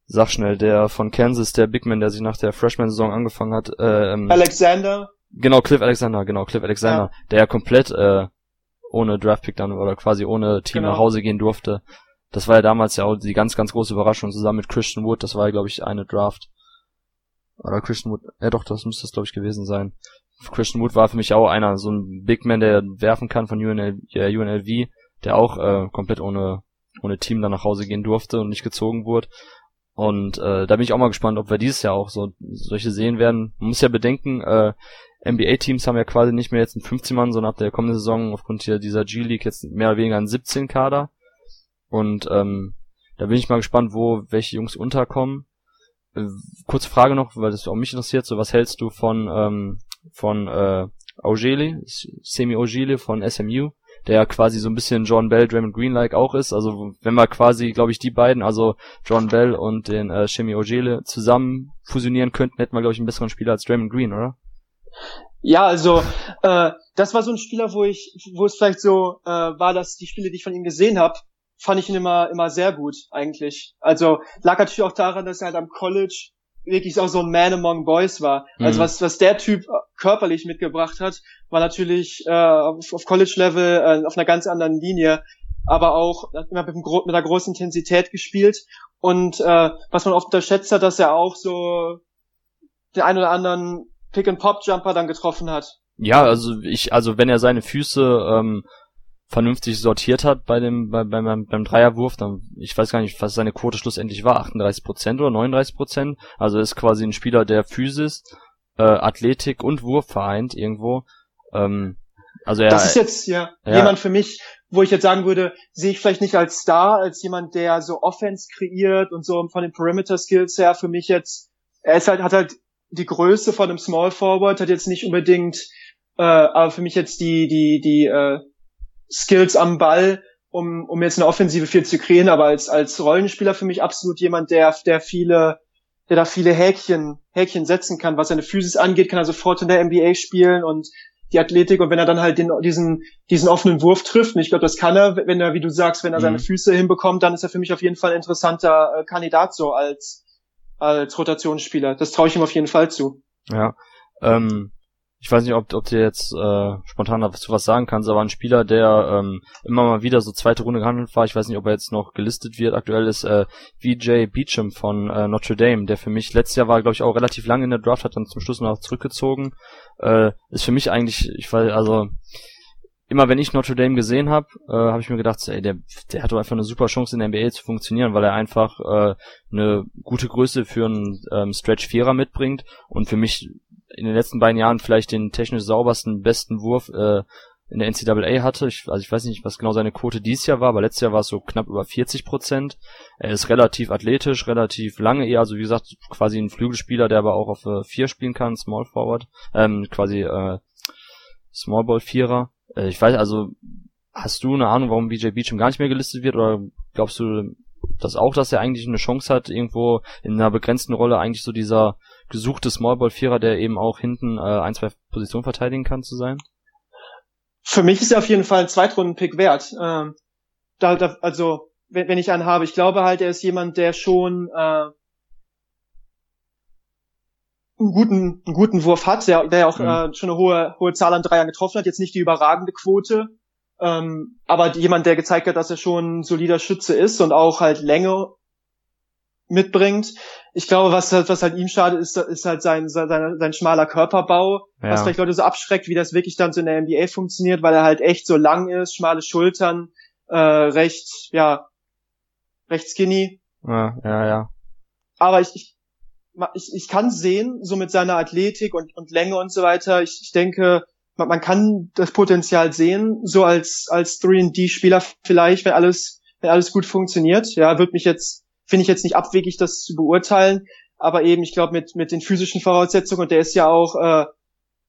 A: sag schnell, der von Kansas, der Big Man, der sich nach der Freshman-Saison angefangen hat. Äh, ähm,
B: Alexander.
A: Genau, Cliff Alexander, genau, Cliff Alexander, ja. der ja komplett äh, ohne Draftpick dann oder quasi ohne Team genau. nach Hause gehen durfte. Das war ja damals ja auch die ganz, ganz große Überraschung zusammen mit Christian Wood. Das war ja, glaube ich, eine Draft. Oder Christian Wood, ja doch, das müsste es, glaube ich, gewesen sein. Christian Wood war für mich auch einer, so ein Big Man, der werfen kann von UNL, ja, UNLV, der auch äh, komplett ohne, ohne Team dann nach Hause gehen durfte und nicht gezogen wurde. Und äh, da bin ich auch mal gespannt, ob wir dieses Jahr auch so solche sehen werden. Man muss ja bedenken, äh, NBA-Teams haben ja quasi nicht mehr jetzt einen 15-Mann, sondern ab der kommenden Saison aufgrund hier dieser G-League jetzt mehr oder weniger einen 17-Kader. Und ähm, da bin ich mal gespannt, wo welche Jungs unterkommen. Äh, kurze Frage noch, weil das auch mich interessiert, so was hältst du von ähm, von äh, Augeli, Semi Augeli von SMU, der ja quasi so ein bisschen John Bell, Draymond Green-like auch ist. Also wenn wir quasi, glaube ich, die beiden, also John Bell und den äh, Semi Ogele zusammen fusionieren könnten, hätten wir, glaube ich, einen besseren Spieler als Draymond Green, oder?
B: Ja, also äh, das war so ein Spieler, wo ich, wo es vielleicht so äh, war, dass die Spiele, die ich von ihm gesehen habe, fand ich ihn immer immer sehr gut eigentlich. Also lag natürlich auch daran, dass er halt am College wirklich auch so ein Man among Boys war. Also mhm. Was was der Typ körperlich mitgebracht hat, war natürlich äh, auf, auf College Level äh, auf einer ganz anderen Linie, aber auch immer mit, mit einer großen Intensität gespielt und äh, was man oft unterschätzt hat, dass er auch so den einen oder anderen Pick-and-Pop-Jumper dann getroffen hat.
A: Ja, also ich, also wenn er seine Füße ähm, vernünftig sortiert hat bei dem bei, beim, beim Dreierwurf, dann ich weiß gar nicht, was seine Quote schlussendlich war, 38% oder 39% Also ist quasi ein Spieler, der Physis, äh, Athletik und Wurf vereint irgendwo. Ähm, also er,
B: das ist jetzt ja, ja jemand für mich, wo ich jetzt sagen würde, sehe ich vielleicht nicht als Star, als jemand, der so Offense kreiert und so von den Perimeter Skills her für mich jetzt, er ist halt, hat halt die Größe von einem Small Forward hat jetzt nicht unbedingt, äh, aber für mich jetzt die die die äh, Skills am Ball, um um jetzt eine Offensive viel zu kreieren, aber als als Rollenspieler für mich absolut jemand, der der viele der da viele Häkchen Häkchen setzen kann, was seine Physis angeht, kann er sofort in der NBA spielen und die Athletik. Und wenn er dann halt den, diesen, diesen offenen Wurf trifft, und ich glaube, das kann er, wenn er, wie du sagst, wenn er seine mhm. Füße hinbekommt, dann ist er für mich auf jeden Fall ein interessanter äh, Kandidat so als, als Rotationsspieler. Das traue ich ihm auf jeden Fall zu.
A: Ja. Ähm, ich weiß nicht, ob, ob du jetzt äh, spontan dazu was sagen kannst, aber ein Spieler, der ähm, immer mal wieder so zweite Runde gehandelt war, ich weiß nicht, ob er jetzt noch gelistet wird, aktuell ist äh, VJ Beecham von äh, Notre Dame, der für mich letztes Jahr war, glaube ich, auch relativ lange in der Draft, hat dann zum Schluss noch zurückgezogen. Äh, ist für mich eigentlich, ich weiß, also immer wenn ich Notre Dame gesehen habe, äh, habe ich mir gedacht, ey, der, der hat doch einfach eine super Chance in der NBA zu funktionieren, weil er einfach äh, eine gute Größe für einen ähm, Stretch Vierer mitbringt und für mich in den letzten beiden Jahren vielleicht den technisch saubersten, besten Wurf äh, in der NCAA hatte. Ich, also ich weiß nicht, was genau seine Quote dieses Jahr war, aber letztes Jahr war es so knapp über 40 Prozent. Er ist relativ athletisch, relativ lange eher, also wie gesagt, quasi ein Flügelspieler, der aber auch auf äh, vier spielen kann, Small Forward, ähm, quasi äh, Small Ball Vierer. Äh, ich weiß, also hast du eine Ahnung, warum BJ Beecham gar nicht mehr gelistet wird oder glaubst du das auch, dass er eigentlich eine Chance hat, irgendwo in einer begrenzten Rolle eigentlich so dieser gesuchte Smallball-Vierer, der eben auch hinten äh, ein, zwei Positionen verteidigen kann, zu sein?
B: Für mich ist er auf jeden Fall ein Zweitrunden-Pick wert. Ähm, da, da, also, wenn, wenn ich einen habe, ich glaube halt, er ist jemand, der schon äh, einen guten, einen guten Wurf hat, der, der auch mhm. äh, schon eine hohe, hohe Zahl an Dreiern getroffen hat, jetzt nicht die überragende Quote, Ähm, aber jemand, der gezeigt hat, dass er schon ein solider Schütze ist und auch halt Länge mitbringt. Ich glaube, was halt, was halt ihm schadet, ist, ist halt sein, sein, sein schmaler Körperbau, ja. was vielleicht Leute so abschreckt, wie das wirklich dann so in der NBA funktioniert, weil er halt echt so lang ist, schmale Schultern, äh, recht, ja, recht skinny.
A: Ja, ja, ja.
B: Aber ich, ich, ich, ich kann sehen, so mit seiner Athletik und, und Länge und so weiter. Ich, ich denke, man, man kann das Potenzial sehen, so als, als 3D-Spieler vielleicht, wenn alles, wenn alles gut funktioniert. Ja, wird mich jetzt, finde ich jetzt nicht abwegig, das zu beurteilen. Aber eben, ich glaube, mit, mit den physischen Voraussetzungen, und der ist ja auch äh,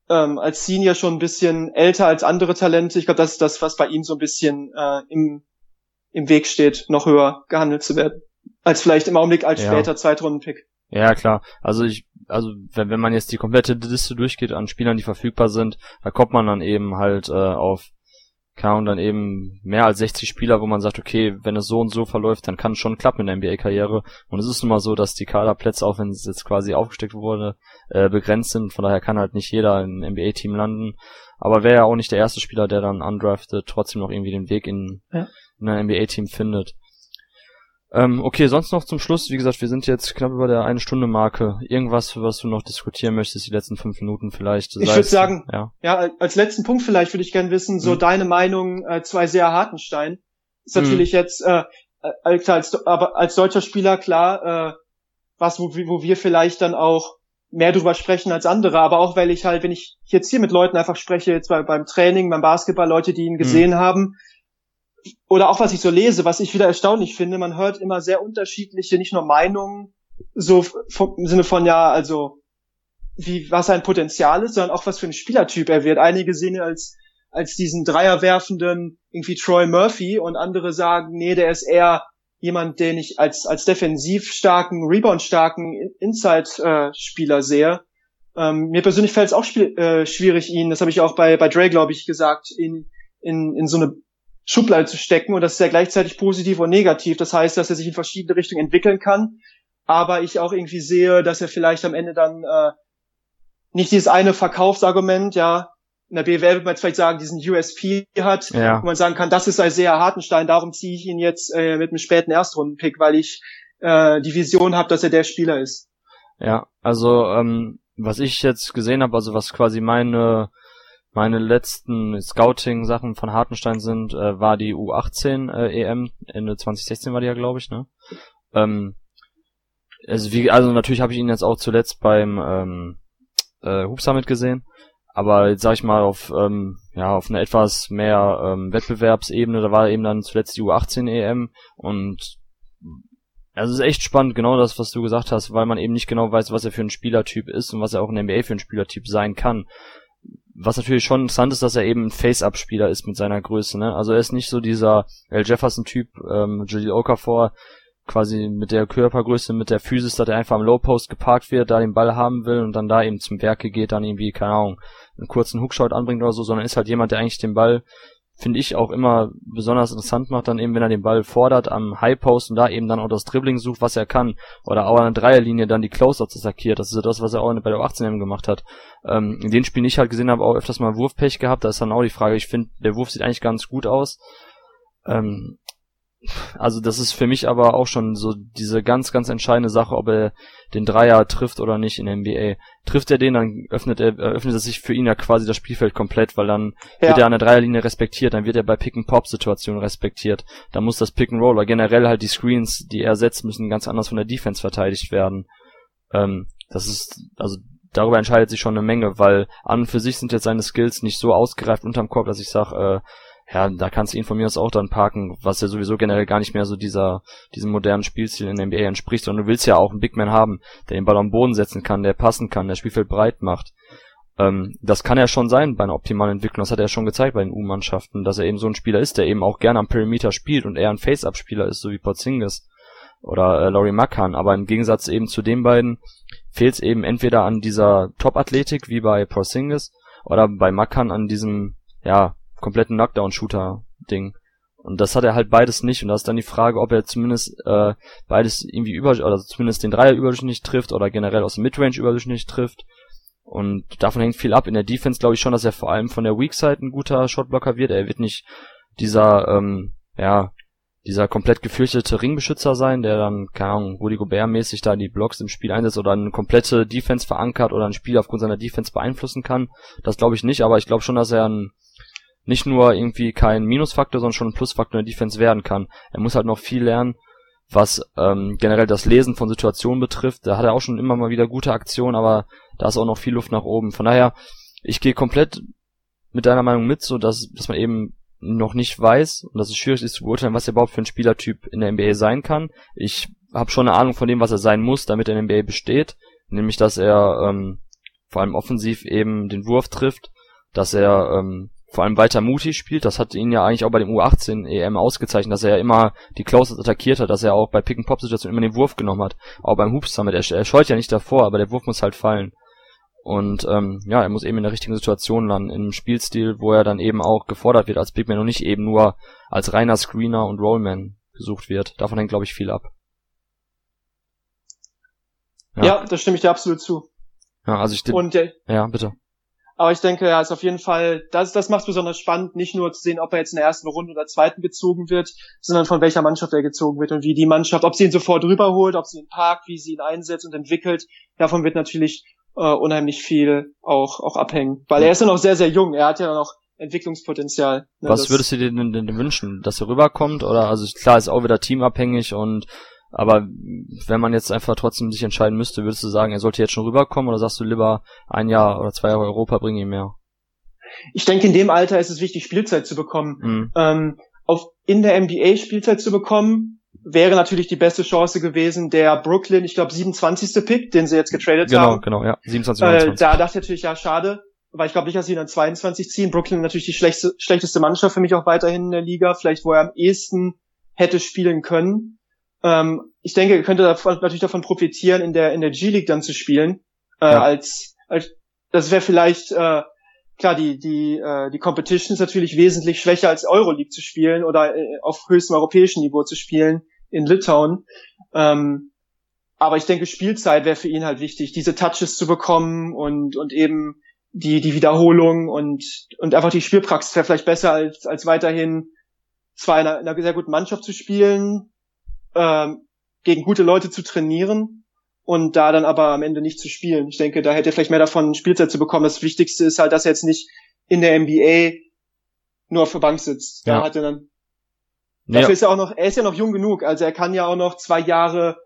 B: ähm, als Senior schon ein bisschen älter als andere Talente. Ich glaube, das ist das, was bei ihm so ein bisschen äh, im, im Weg steht, noch höher gehandelt zu werden. Als vielleicht im Augenblick als ja. später Zweitrunden-Pick.
A: Ja, klar. Also ich, also wenn, wenn man jetzt die komplette Liste durchgeht an Spielern, die verfügbar sind, da kommt man dann eben halt äh, auf kann dann eben mehr als 60 Spieler, wo man sagt, okay, wenn es so und so verläuft, dann kann es schon klappen in der NBA-Karriere. Und es ist nun mal so, dass die Kaderplätze, auch wenn es jetzt quasi aufgesteckt wurde, äh, begrenzt sind. Von daher kann halt nicht jeder im NBA-Team landen. Aber wäre ja auch nicht der erste Spieler, der dann undrafted trotzdem noch irgendwie den Weg in, ja. in ein NBA-Team findet. Ähm, okay, sonst noch zum Schluss, wie gesagt, wir sind jetzt knapp über der eine Stunde Marke. Irgendwas, was du noch diskutieren möchtest, die letzten fünf Minuten vielleicht?
B: Ich würde sagen, ja. ja, als letzten Punkt vielleicht würde ich gerne wissen, so mhm. deine Meinung äh, zu Isaiah Hartenstein. Ist natürlich mhm. jetzt, äh, äh als, als, aber als deutscher Spieler klar, äh, was, wo, wo wir vielleicht dann auch mehr drüber sprechen als andere, aber auch weil ich halt, wenn ich jetzt hier mit Leuten einfach spreche, jetzt bei, beim Training, beim Basketball, Leute, die ihn gesehen mhm. haben, oder auch was ich so lese, was ich wieder erstaunlich finde, man hört immer sehr unterschiedliche, nicht nur Meinungen, so vom, im Sinne von ja, also wie was sein Potenzial ist, sondern auch was für ein Spielertyp er wird. Einige sehen ihn als als diesen Dreierwerfenden irgendwie Troy Murphy und andere sagen, nee, der ist eher jemand, den ich als als defensiv starken, Rebound starken Inside Spieler sehe. Ähm, mir persönlich fällt es auch äh, schwierig, ihn, das habe ich auch bei bei Dre, glaube ich, gesagt, in in in so eine Schublade zu stecken und das ist ja gleichzeitig positiv und negativ. Das heißt, dass er sich in verschiedene Richtungen entwickeln kann, aber ich auch irgendwie sehe, dass er vielleicht am Ende dann äh, nicht dieses eine Verkaufsargument, ja, in der BWL würde man jetzt vielleicht sagen, diesen USP hat, ja. wo man sagen kann, das ist ein sehr Hartenstein, darum ziehe ich ihn jetzt äh, mit einem späten Erstrundenpick, weil ich äh, die Vision habe, dass er der Spieler ist.
A: Ja, also ähm, was ich jetzt gesehen habe, also was quasi meine meine letzten Scouting-Sachen von Hartenstein sind, äh, war die U18 äh, EM, Ende 2016 war die ja, glaube ich, ne? Ähm, also, wie, also natürlich habe ich ihn jetzt auch zuletzt beim ähm, äh, Hoop Summit gesehen, aber jetzt sag ich mal auf ähm, ja auf einer etwas mehr ähm, Wettbewerbsebene, da war eben dann zuletzt die U18 EM und also es ist echt spannend, genau das, was du gesagt hast, weil man eben nicht genau weiß, was er für ein Spielertyp ist und was er auch in der NBA für ein Spielertyp sein kann was natürlich schon interessant ist, dass er eben ein Face-Up-Spieler ist mit seiner Größe, ne? Also er ist nicht so dieser L. Jefferson-Typ, ähm, Jalil Okafor, quasi mit der Körpergröße, mit der Physis, dass er einfach am Low-Post geparkt wird, da den Ball haben will und dann da eben zum Werke geht, dann irgendwie, keine Ahnung, einen kurzen Hookshot anbringt oder so, sondern ist halt jemand, der eigentlich den Ball finde ich auch immer besonders interessant macht, dann eben, wenn er den Ball fordert am High Post und da eben dann auch das Dribbling sucht, was er kann, oder auch an der Dreierlinie dann die Closeouts attackiert. Das ist ja das, was er auch bei der 18 gemacht hat. Ähm, in den Spielen, die ich halt gesehen habe, auch öfters mal Wurfpech gehabt. Da ist dann auch die Frage, ich finde, der Wurf sieht eigentlich ganz gut aus. Ähm, also das ist für mich aber auch schon so diese ganz, ganz entscheidende Sache, ob er den Dreier trifft oder nicht in der NBA. Trifft er den, dann öffnet er, öffnet er sich für ihn ja quasi das Spielfeld komplett, weil dann ja. wird er an der Dreierlinie respektiert, dann wird er bei Pick-and-Pop-Situationen respektiert. Dann muss das Pick-and-Roll oder generell halt die Screens, die er setzt, müssen ganz anders von der Defense verteidigt werden. Ähm, das ist, also darüber entscheidet sich schon eine Menge, weil an und für sich sind jetzt seine Skills nicht so ausgereift unterm Korb, dass ich sage, äh, ja, da kannst du ihn von mir aus auch dann parken, was ja sowieso generell gar nicht mehr so dieser, diesem modernen Spielstil in der NBA entspricht, sondern du willst ja auch einen Big Man haben, der den Ball am Boden setzen kann, der passen kann, der Spielfeld breit macht. Ähm, das kann ja schon sein bei einer optimalen Entwicklung, das hat er schon gezeigt bei den U-Mannschaften, dass er eben so ein Spieler ist, der eben auch gerne am Perimeter spielt und eher ein Face-Up-Spieler ist, so wie Porzingis oder äh, Laurie Makan, aber im Gegensatz eben zu den beiden fehlt es eben entweder an dieser Top-Athletik wie bei Porzingis oder bei Makan an diesem, ja, kompletten Knockdown-Shooter-Ding. Und das hat er halt beides nicht. Und da ist dann die Frage, ob er zumindest äh, beides irgendwie über oder zumindest den Dreier überdurchschnittlich trifft oder generell aus dem Midrange überdurchschnittlich trifft. Und davon hängt viel ab. In der Defense glaube ich schon, dass er vor allem von der Weak Side ein guter Shotblocker wird. Er wird nicht dieser, ähm, ja, dieser komplett gefürchtete Ringbeschützer sein, der dann, keine Ahnung, Rudy Gobert-mäßig da die Blocks im Spiel einsetzt oder eine komplette Defense verankert oder ein Spiel aufgrund seiner Defense beeinflussen kann. Das glaube ich nicht, aber ich glaube schon, dass er ein, nicht nur irgendwie kein Minusfaktor, sondern schon ein Plusfaktor in der Defense werden kann. Er muss halt noch viel lernen, was ähm, generell das Lesen von Situationen betrifft. Da hat er auch schon immer mal wieder gute Aktionen, aber da ist auch noch viel Luft nach oben. Von daher, ich gehe komplett mit deiner Meinung mit, so dass, dass man eben noch nicht weiß und dass es schwierig ist zu beurteilen, was er überhaupt für ein Spielertyp in der NBA sein kann. Ich habe schon eine Ahnung von dem, was er sein muss, damit er in der NBA besteht, nämlich dass er ähm, vor allem offensiv eben den Wurf trifft, dass er ähm, vor allem weiter mutig spielt. Das hat ihn ja eigentlich auch bei dem U18 EM ausgezeichnet, dass er ja immer die Closers attackiert hat, dass er auch bei Pick-and-Pop-Situationen immer den Wurf genommen hat. Auch beim Hoops Summit. Er, er scheut ja nicht davor, aber der Wurf muss halt fallen. Und ähm, ja, er muss eben in der richtigen Situation landen, im Spielstil, wo er dann eben auch gefordert wird als Bigman und nicht eben nur als reiner Screener und Rollman gesucht wird. Davon hängt, glaube ich, viel ab.
B: Ja. ja, da stimme ich dir absolut zu.
A: Ja, also ich
B: und,
A: ja, bitte.
B: Aber ich denke, ja, ist auf jeden Fall, das, das macht es besonders spannend, nicht nur zu sehen, ob er jetzt in der ersten Runde oder zweiten gezogen wird, sondern von welcher Mannschaft er gezogen wird und wie die Mannschaft, ob sie ihn sofort rüberholt, ob sie ihn parkt, wie sie ihn einsetzt und entwickelt. Davon wird natürlich äh, unheimlich viel auch, auch abhängen. Weil er ist ja noch sehr, sehr jung. Er hat ja noch Entwicklungspotenzial.
A: Ne, Was würdest du dir denn, denn wünschen? Dass er rüberkommt? Oder also klar ist auch wieder teamabhängig und aber wenn man jetzt einfach trotzdem sich entscheiden müsste, würdest du sagen, er sollte jetzt schon rüberkommen oder sagst du lieber ein Jahr oder zwei Jahre Europa bringen ihm mehr?
B: Ich denke, in dem Alter ist es wichtig, Spielzeit zu bekommen. Mhm. Ähm, auf in der NBA Spielzeit zu bekommen, wäre natürlich die beste Chance gewesen, der Brooklyn, ich glaube 27. Pick, den sie jetzt getradet
A: genau,
B: haben.
A: Genau, genau, ja, 27.
B: Äh, da dachte ich natürlich, ja, schade, weil ich glaube nicht, dass sie dann 22 ziehen. Brooklyn natürlich die schlechteste, schlechteste Mannschaft für mich auch weiterhin in der Liga, vielleicht wo er am ehesten hätte spielen können. Ähm, ich denke, er könnte davon, natürlich davon profitieren, in der in der G-League dann zu spielen, äh, ja. als, als das wäre vielleicht äh, klar, die, die, äh, die Competition ist natürlich wesentlich schwächer als Euroleague zu spielen oder äh, auf höchstem europäischen Niveau zu spielen in Litauen. Ähm, aber ich denke, Spielzeit wäre für ihn halt wichtig, diese Touches zu bekommen und, und eben die, die Wiederholung und, und einfach die Spielpraxis wäre vielleicht besser als, als weiterhin zwar in einer, in einer sehr guten Mannschaft zu spielen, ähm, gegen gute Leute zu trainieren und da dann aber am Ende nicht zu spielen. Ich denke, da hätte er vielleicht mehr davon Spielzeit zu bekommen. Das Wichtigste ist halt, dass er jetzt nicht in der NBA nur auf der Bank sitzt. Da hat er dann Dafür ja. ist er auch noch, er ist ja noch jung genug, also er kann ja auch noch zwei Jahre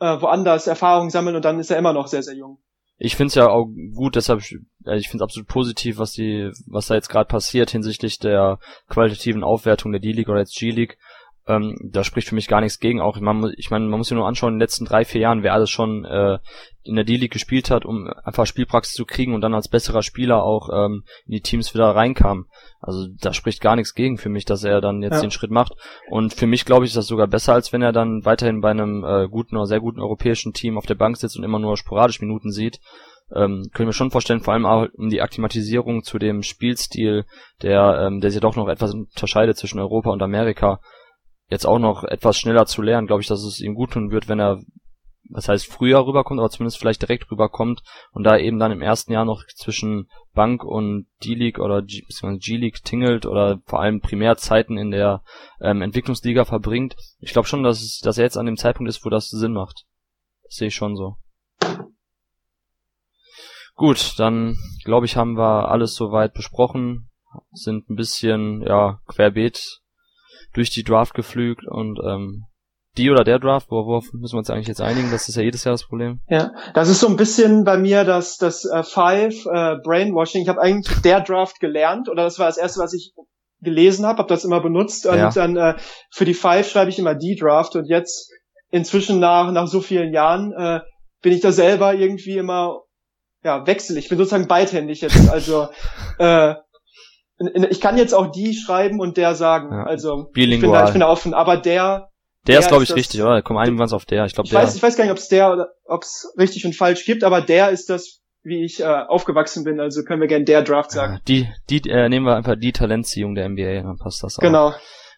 B: äh, woanders Erfahrung sammeln und dann ist er immer noch sehr, sehr jung.
A: Ich finde es ja auch gut, deshalb, also ich finde es absolut positiv, was die, was da jetzt gerade passiert hinsichtlich der qualitativen Aufwertung der D-League oder jetzt G-League. Ähm, da spricht für mich gar nichts gegen. Auch man, ich meine, man muss sich nur anschauen, in den letzten drei, vier Jahren, wer alles schon äh, in der D-League gespielt hat, um einfach Spielpraxis zu kriegen und dann als besserer Spieler auch ähm, in die Teams wieder reinkam. Also da spricht gar nichts gegen für mich, dass er dann jetzt ja. den Schritt macht. Und für mich glaube ich, ist das sogar besser, als wenn er dann weiterhin bei einem äh, guten oder sehr guten europäischen Team auf der Bank sitzt und immer nur sporadisch Minuten sieht. Ähm, können wir schon vorstellen, vor allem auch um die Akklimatisierung zu dem Spielstil, der, ähm, der sich doch noch etwas unterscheidet zwischen Europa und Amerika jetzt auch noch etwas schneller zu lernen, glaube ich, dass es ihm gut tun wird, wenn er, was heißt früher rüberkommt, aber zumindest vielleicht direkt rüberkommt und da eben dann im ersten Jahr noch zwischen Bank und D-League oder G-League tingelt oder vor allem primär Zeiten in der ähm, Entwicklungsliga verbringt. Ich glaube schon, dass, es, dass er jetzt an dem Zeitpunkt ist, wo das Sinn macht. Das sehe ich schon so. Gut, dann glaube ich, haben wir alles soweit besprochen. Sind ein bisschen, ja, querbeet durch die Draft geflügt und ähm, die oder der Draft, worauf müssen wir uns eigentlich jetzt einigen? Das ist ja jedes Jahr das Problem.
B: Ja, das ist so ein bisschen bei mir das, das äh, Five äh, Brainwashing. Ich habe eigentlich der Draft gelernt oder das war das erste, was ich gelesen habe, habe das immer benutzt und ja. dann äh, für die Five schreibe ich immer die Draft und jetzt inzwischen nach nach so vielen Jahren äh, bin ich da selber irgendwie immer ja wechsel. Ich bin sozusagen beidhändig jetzt. Also äh, ich kann jetzt auch die schreiben und der sagen. Ja. Also
A: Bilingual.
B: ich bin, da, ich bin da offen. Aber der.
A: Der, der ist, glaube ich, das, richtig, oder? Komm, einigen wir uns auf der. Ich glaube, der.
B: Weiß, ich weiß gar nicht, ob es der oder ob es richtig und falsch gibt, aber der ist das, wie ich äh, aufgewachsen bin. Also können wir gerne der Draft sagen. Ja,
A: die, die äh, nehmen wir einfach die Talentziehung der NBA, dann passt das auch.
B: Genau.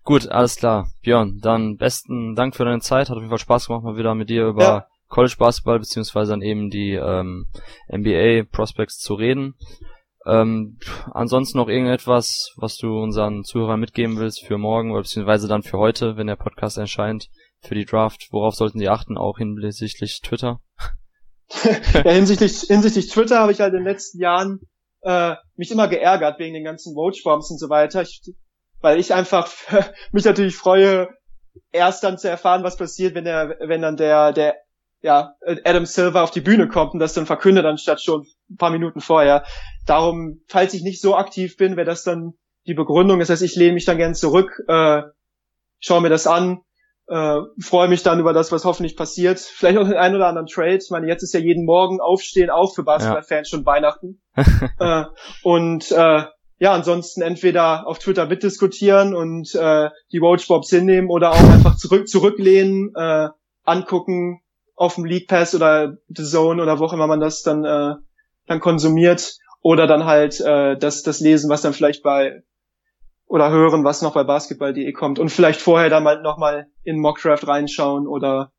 A: Gut, alles klar. Björn, dann besten Dank für deine Zeit. Hat auf jeden Fall Spaß gemacht, mal wieder mit dir über ja. College Basketball beziehungsweise dann eben die ähm, NBA Prospects zu reden. Ähm, ansonsten noch irgendetwas, was du unseren Zuhörern mitgeben willst für morgen oder beziehungsweise dann für heute, wenn der Podcast erscheint, für die Draft. Worauf sollten sie achten, auch hinsichtlich Twitter?
B: ja, hinsichtlich, hinsichtlich Twitter habe ich halt in den letzten Jahren äh, mich immer geärgert wegen den ganzen Vote-Bombs und so weiter. Ich, weil ich einfach mich natürlich freue, erst dann zu erfahren, was passiert, wenn der, wenn dann der, der, ja, Adam Silver auf die Bühne kommt und das dann verkündet, anstatt schon ein paar Minuten vorher. Darum, falls ich nicht so aktiv bin, wäre das dann die Begründung. Das heißt, ich lehne mich dann gern zurück, äh, schaue mir das an, äh, freue mich dann über das, was hoffentlich passiert. Vielleicht auch den einen oder anderen Trade. Ich meine, jetzt ist ja jeden Morgen Aufstehen auch für Basketballfans ja. schon Weihnachten. äh, und äh, ja, ansonsten entweder auf Twitter mitdiskutieren und äh, die Roachbobs hinnehmen oder auch einfach zurück zurücklehnen, äh, angucken auf dem League Pass oder The Zone oder wo auch immer man das dann äh, dann konsumiert oder dann halt äh, das das lesen, was dann vielleicht bei oder hören, was noch bei basketball.de kommt und vielleicht vorher dann mal nochmal in Mockdraft reinschauen oder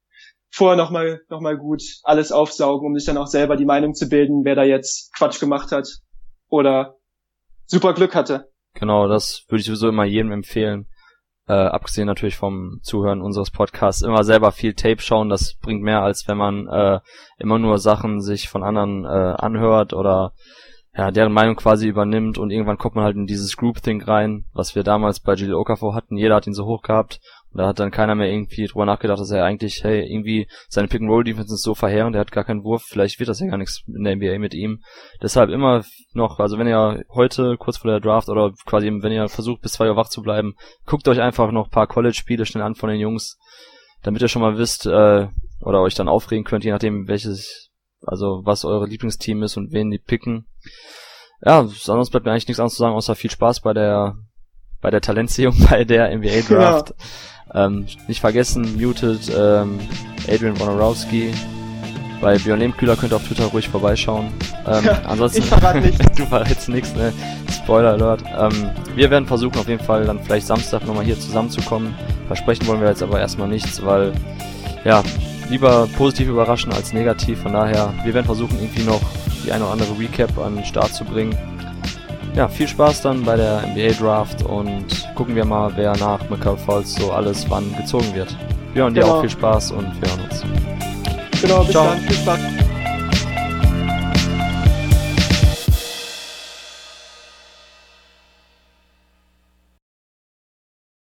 B: vorher nochmal noch mal gut alles aufsaugen, um sich dann auch selber die Meinung zu bilden, wer da jetzt Quatsch gemacht hat oder super Glück hatte.
A: Genau, das würde ich sowieso immer jedem empfehlen. Äh, abgesehen natürlich vom Zuhören unseres Podcasts, immer selber viel Tape schauen, das bringt mehr, als wenn man äh, immer nur Sachen sich von anderen äh, anhört oder ja, deren Meinung quasi übernimmt und irgendwann kommt man halt in dieses Group-Thing rein, was wir damals bei Gilles Okafor hatten. Jeder hat ihn so hoch gehabt und da hat dann keiner mehr irgendwie drüber nachgedacht, dass er eigentlich, hey, irgendwie seine Pick-and-Roll-Defense ist so verheerend, er hat gar keinen Wurf, vielleicht wird das ja gar nichts in der NBA mit ihm. Deshalb immer noch, also wenn ihr heute kurz vor der Draft oder quasi wenn ihr versucht bis zwei Uhr wach zu bleiben, guckt euch einfach noch ein paar College-Spiele schnell an von den Jungs, damit ihr schon mal wisst, äh, oder euch dann aufregen könnt, je nachdem welches also was eure Lieblingsteam ist und wen die picken. Ja, sonst bleibt mir eigentlich nichts anderes zu sagen, außer viel Spaß bei der bei der Talentsehung bei der NBA Draft. Ja. Ähm, nicht vergessen, muted ähm, Adrian Wonarowski. Bei Björn Lehmkühler könnt ihr auf Twitter ruhig vorbeischauen. Ähm, ja, ansonsten,
B: ich verrate nichts.
A: du verrätst nichts, ne? Spoiler Alert. Ähm, wir werden versuchen auf jeden Fall dann vielleicht Samstag nochmal hier zusammenzukommen. Versprechen wollen wir jetzt aber erstmal nichts, weil ja, lieber positiv überraschen als negativ. Von daher, wir werden versuchen, irgendwie noch die eine oder andere Recap an den Start zu bringen. Ja, viel Spaß dann bei der NBA Draft und gucken wir mal, wer nach McCall Falls so alles wann gezogen wird. Ja, und dir genau. auch viel Spaß und wir hören uns.
B: Genau, bis Ciao. dann. Viel Spaß.